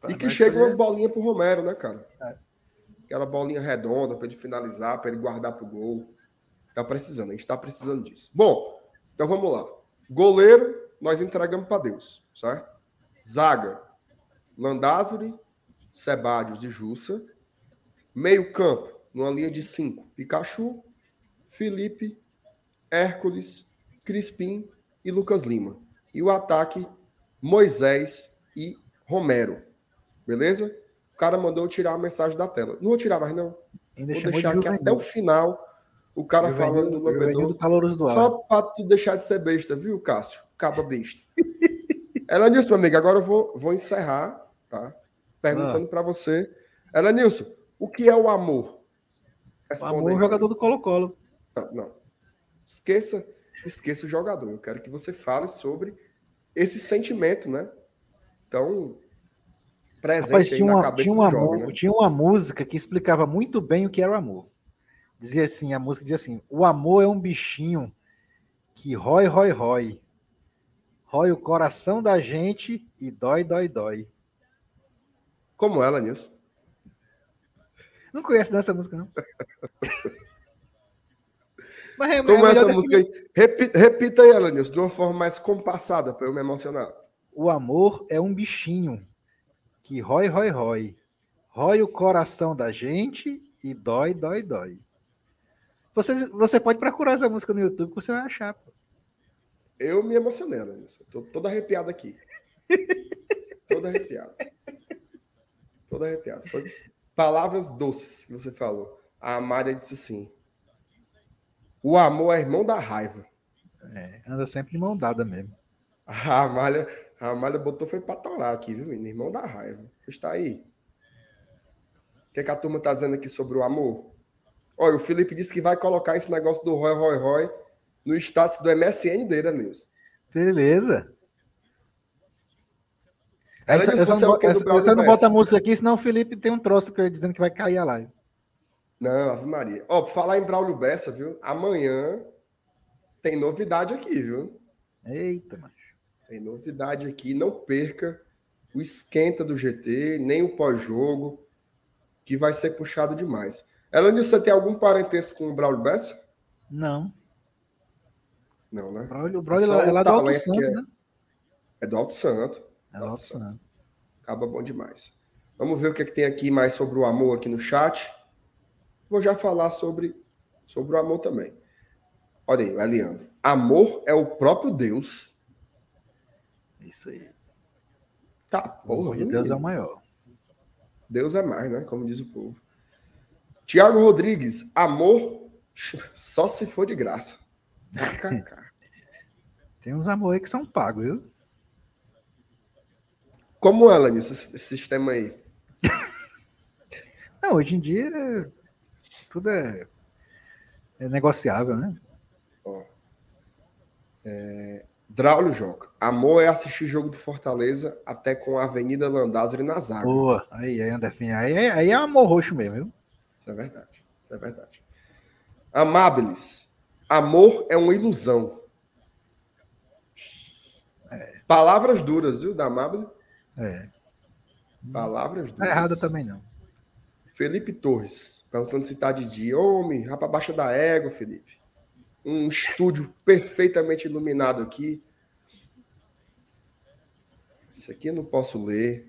Tá, e que chegam umas bolinhas pro Romero, né, cara? É. Aquela bolinha redonda para ele finalizar, para ele guardar para o gol. Tá precisando, a gente está precisando disso. Bom, então vamos lá. Goleiro, nós entregamos para Deus, certo? Zaga, Landázuri, Sebadios e Jussa. Meio campo, numa linha de cinco, Pikachu, Felipe, Hércules, Crispim e Lucas Lima. E o ataque, Moisés e Romero. Beleza? O cara mandou tirar a mensagem da tela. Não vou tirar mais, não. Ainda vou deixar aqui até o final o cara falando do lambedor. Só para tu deixar de ser besta, viu, Cássio? Caba besta. Elenilson, meu amigo, agora eu vou, vou encerrar, tá? Perguntando ah. para você. Elenilson, o que é o amor? Responda o amor é o jogador do Colo-Colo. Não, não. Esqueça, esqueça o jogador. Eu quero que você fale sobre esse sentimento, né? Então, presente Rapaz, tinha uma, tinha uma, jovem, né? tinha uma música que explicava muito bem o que era o amor. Dizia assim, a música dizia assim: "O amor é um bichinho que rói, rói, rói. Rói o coração da gente e dói, dói, dói." Como ela nisso? Não conhece dessa música não. Mas é, Como é essa música aí? Repita, repita aí, Alanis, de uma forma mais compassada para eu me emocionar. O amor é um bichinho que rói, rói, rói. Rói o coração da gente e dói, dói, dói. Você, você pode procurar essa música no YouTube que você vai achar. Pô. Eu me emocionei, Alanis. Tô todo arrepiado aqui. todo arrepiado. Todo arrepiado. Foi palavras doces que você falou. A Amália disse assim: o amor é irmão da raiva. É, anda sempre de mão dada mesmo. A Amália, a Amália botou foi pra torar aqui, viu, menino? Irmão da raiva. Está aí. O que, é que a turma tá dizendo aqui sobre o amor? Olha, o Felipe disse que vai colocar esse negócio do Roy, Roy, Roy no status do MSN dele, Nilson. Beleza. Ela disse que você, não, é você não bota a música aqui, senão o Felipe tem um troço dizendo que vai cair a live. Não, Ave Maria. Ó, pra falar em Braulio Bessa, viu? Amanhã tem novidade aqui, viu? Eita, macho. Tem novidade aqui. Não perca o esquenta do GT, nem o pós-jogo, que vai ser puxado demais. Elane, você tem algum parentesco com o Braulio Bessa? Não. Não, né? Braulio, Braulio é, é lá do Alto Santo, é, né? É do Alto Santo. É do Alto Santo. Santo. Acaba bom demais. Vamos ver o que, é que tem aqui mais sobre o amor aqui no chat. Vou já falar sobre, sobre o amor também. Olha aí, Eliandro. Amor é o próprio Deus. Isso aí. Tá, porra. De Deus é o maior. Deus é mais, né? Como diz o povo. Tiago Rodrigues, amor só se for de graça. Tem uns amores que são pagos, viu? Como ela nisso, esse sistema aí? Não, hoje em dia tudo é, é negociável, né? Ó, é, Draulio Joca. Amor é assistir jogo do Fortaleza até com a Avenida Landázuri na zaga. Boa, aí, aí, Anderfinho, aí, aí, é amor roxo mesmo, viu? Isso é verdade, isso é verdade. Amabilis. Amor é uma ilusão. É. Palavras duras, viu, da Amabilis? É. Palavras duras. Não é errada também, não. Felipe Torres, perguntando se tá de dia. Homem, rapa baixa da égua, Felipe. Um estúdio perfeitamente iluminado aqui. Isso aqui eu não posso ler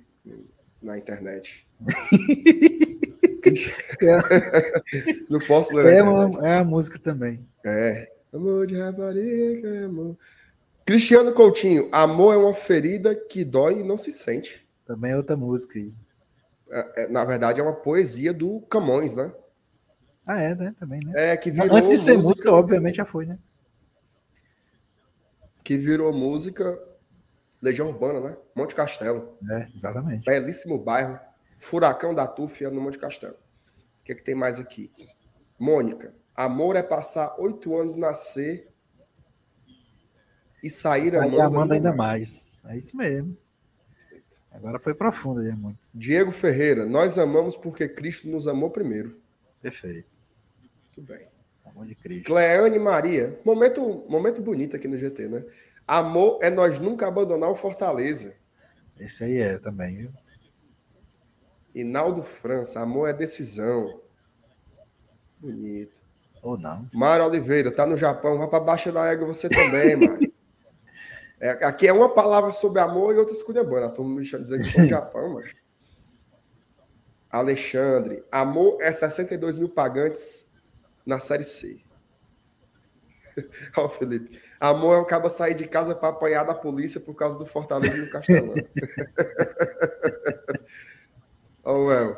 na internet. não posso ler. É, uma, é a música também. É. Amor de rapariga, amor. Cristiano Coutinho, amor é uma ferida que dói e não se sente. Também é outra música aí. É, é, na verdade, é uma poesia do Camões, né? Ah, é, né? Também, né? É, que virou Antes de ser música, música, obviamente já foi, né? Que virou música Legião Urbana, né? Monte Castelo. É, exatamente. Belíssimo bairro. Furacão da Tufia no Monte Castelo. O que, é que tem mais aqui? Mônica. Amor é passar oito anos nascer e sair, sair amando, amando ainda mais. mais. É isso mesmo. Agora foi profundo, muito. Diego Ferreira, nós amamos porque Cristo nos amou primeiro. Perfeito. Muito bem. Amor de Cristo. Cleane Maria, momento, momento bonito aqui no GT, né? Amor é nós nunca abandonar o Fortaleza. Esse aí é também, viu? Inaldo França, amor é decisão. Bonito. Ou não. Mário Oliveira, tá no Japão, vai para Baixa da Égua você também, mano. É, aqui é uma palavra sobre amor e outra esculhambando. A turma me chama dizendo que sou Japão, mas. Alexandre, amor é 62 mil pagantes na Série C. Ó, Felipe. Amor é o cabo sair de casa para apanhar da polícia por causa do Fortaleza e do Castelão. Ó, well.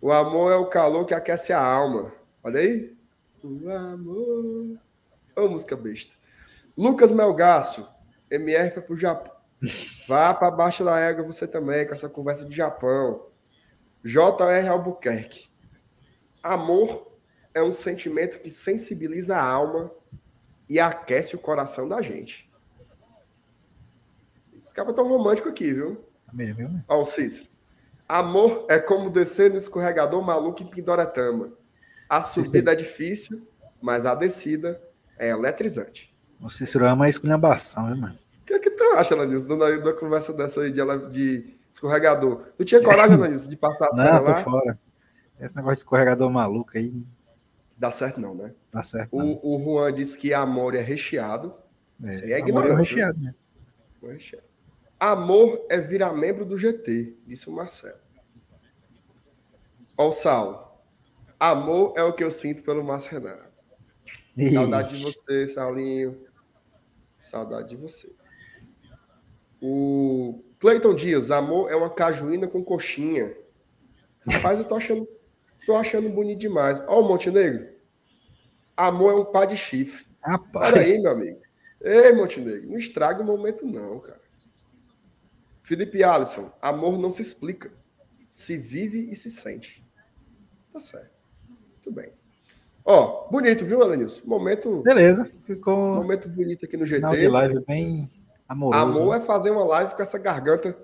O amor é o calor que aquece a alma. Olha aí. O amor. Ô, música besta. Lucas Melgácio. MR foi pro Japão. Vá para baixo da égua você também, com essa conversa de Japão. JR Albuquerque. Amor é um sentimento que sensibiliza a alma e aquece o coração da gente. Esse cara tão romântico aqui, viu? Mesmo, viu? Ó, o Cícero. Amor é como descer no escorregador maluco em Pindoretama. A subida é difícil, mas a descida é eletrizante. O Cícero ama a esculhambação, viu, mano? O que, que tu acha, Lanilson, da, da conversa dessa aí de, de escorregador? Tu tinha coragem, Lanilson, de passar as férias lá? fora. Esse negócio de escorregador maluco aí. Dá certo não, né? Dá certo. O, o Juan disse que amor é recheado. É, é. Amor é recheado, né? É recheado. Amor é virar membro do GT, disse o Marcelo. Ó, o Saulo. Amor é o que eu sinto pelo Márcio Renato. Saudade de você, Saulinho. Saudade de você. O Cleiton Dias, amor é uma cajuína com coxinha. Rapaz, eu tô achando, tô achando bonito demais. Ó, o Montenegro. Amor é um pá de chifre. Rapaz. Olha aí, meu amigo. Ei, Montenegro, não estraga o momento, não, cara. Felipe Alisson, amor não se explica. Se vive e se sente. Tá certo. Muito bem. Ó, bonito, viu, Alanilson? Momento. Beleza. Ficou. Momento bonito aqui no GT. De live bem amoroso. Amor é fazer uma live com essa garganta. É.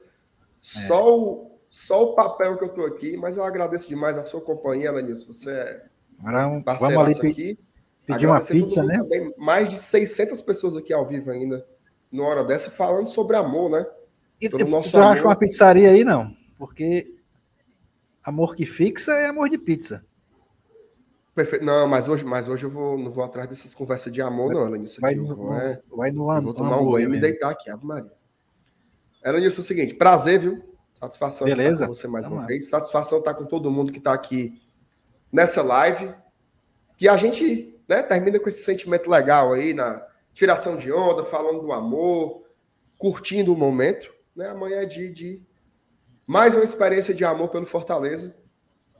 Só, o, só o papel que eu tô aqui, mas eu agradeço demais a sua companhia, Alanilson. Você é vamos ali aqui. Pedir uma pizza, né? Também. Mais de 600 pessoas aqui ao vivo ainda, numa hora dessa, falando sobre amor, né? E, tu nosso amor. acha uma pizzaria aí, não? Porque amor que fixa é amor de pizza. Perfeito. Não, mas hoje, mas hoje eu vou, não vou atrás dessas conversas de amor, não, Elanis. Vai, no, vou, é, vai no eu vou tomar um banho e me deitar aqui, Ave Maria. Elanis, é o seguinte, prazer, viu? Satisfação Beleza. com você mais Vamos uma lá. vez. Satisfação estar com todo mundo que está aqui nessa live. Que a gente né, termina com esse sentimento legal aí, na tiração de onda, falando do amor, curtindo o momento. Né? Amanhã é dia de mais uma experiência de amor pelo Fortaleza,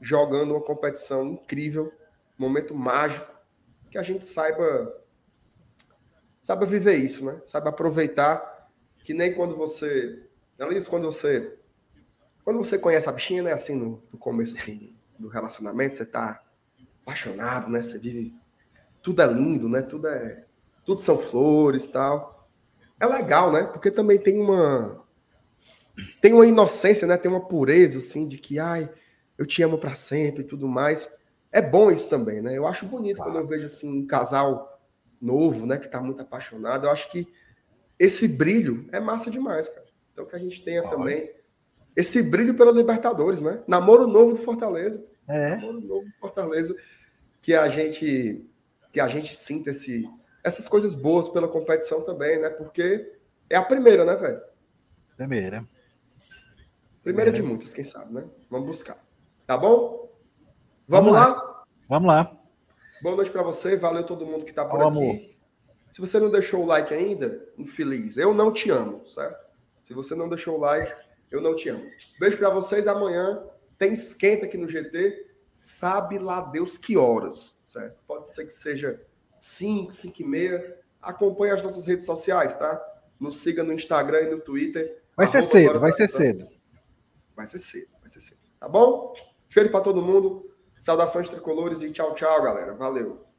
jogando uma competição incrível momento mágico, que a gente saiba saiba viver isso, né? Saiba aproveitar que nem quando você, disso, quando você quando você conhece a bichinha, né, assim no, no começo assim do relacionamento, você tá apaixonado, né? Você vive tudo é lindo, né? Tudo é tudo são flores, tal. É legal, né? Porque também tem uma tem uma inocência, né? Tem uma pureza assim de que ai, eu te amo para sempre e tudo mais. É bom isso também, né? Eu acho bonito claro. quando eu vejo assim um casal novo, né, que está muito apaixonado. Eu acho que esse brilho é massa demais, cara. Então que a gente tenha também esse brilho pela Libertadores, né? Namoro novo do Fortaleza. É. Namoro novo do Fortaleza que a gente que a gente sinta esse essas coisas boas pela competição também, né? Porque é a primeira, né, velho? Primeira. Primeira de muitas, quem sabe, né? Vamos buscar. Tá bom? Vamos, Vamos lá? Vamos lá. Boa noite para você, valeu todo mundo que está por aqui. Amor. Se você não deixou o like ainda, infeliz, eu não te amo, certo? Se você não deixou o like, eu não te amo. Beijo para vocês. Amanhã tem esquenta aqui no GT. Sabe lá Deus que horas, certo? Pode ser que seja 5, 5 e meia. Acompanhe as nossas redes sociais, tá? Nos siga no Instagram e no Twitter. Vai ser cedo, vai ser cedo. Vai ser cedo, vai ser cedo. Tá bom? Cheiro para todo mundo. Saudações tricolores e tchau, tchau, galera. Valeu.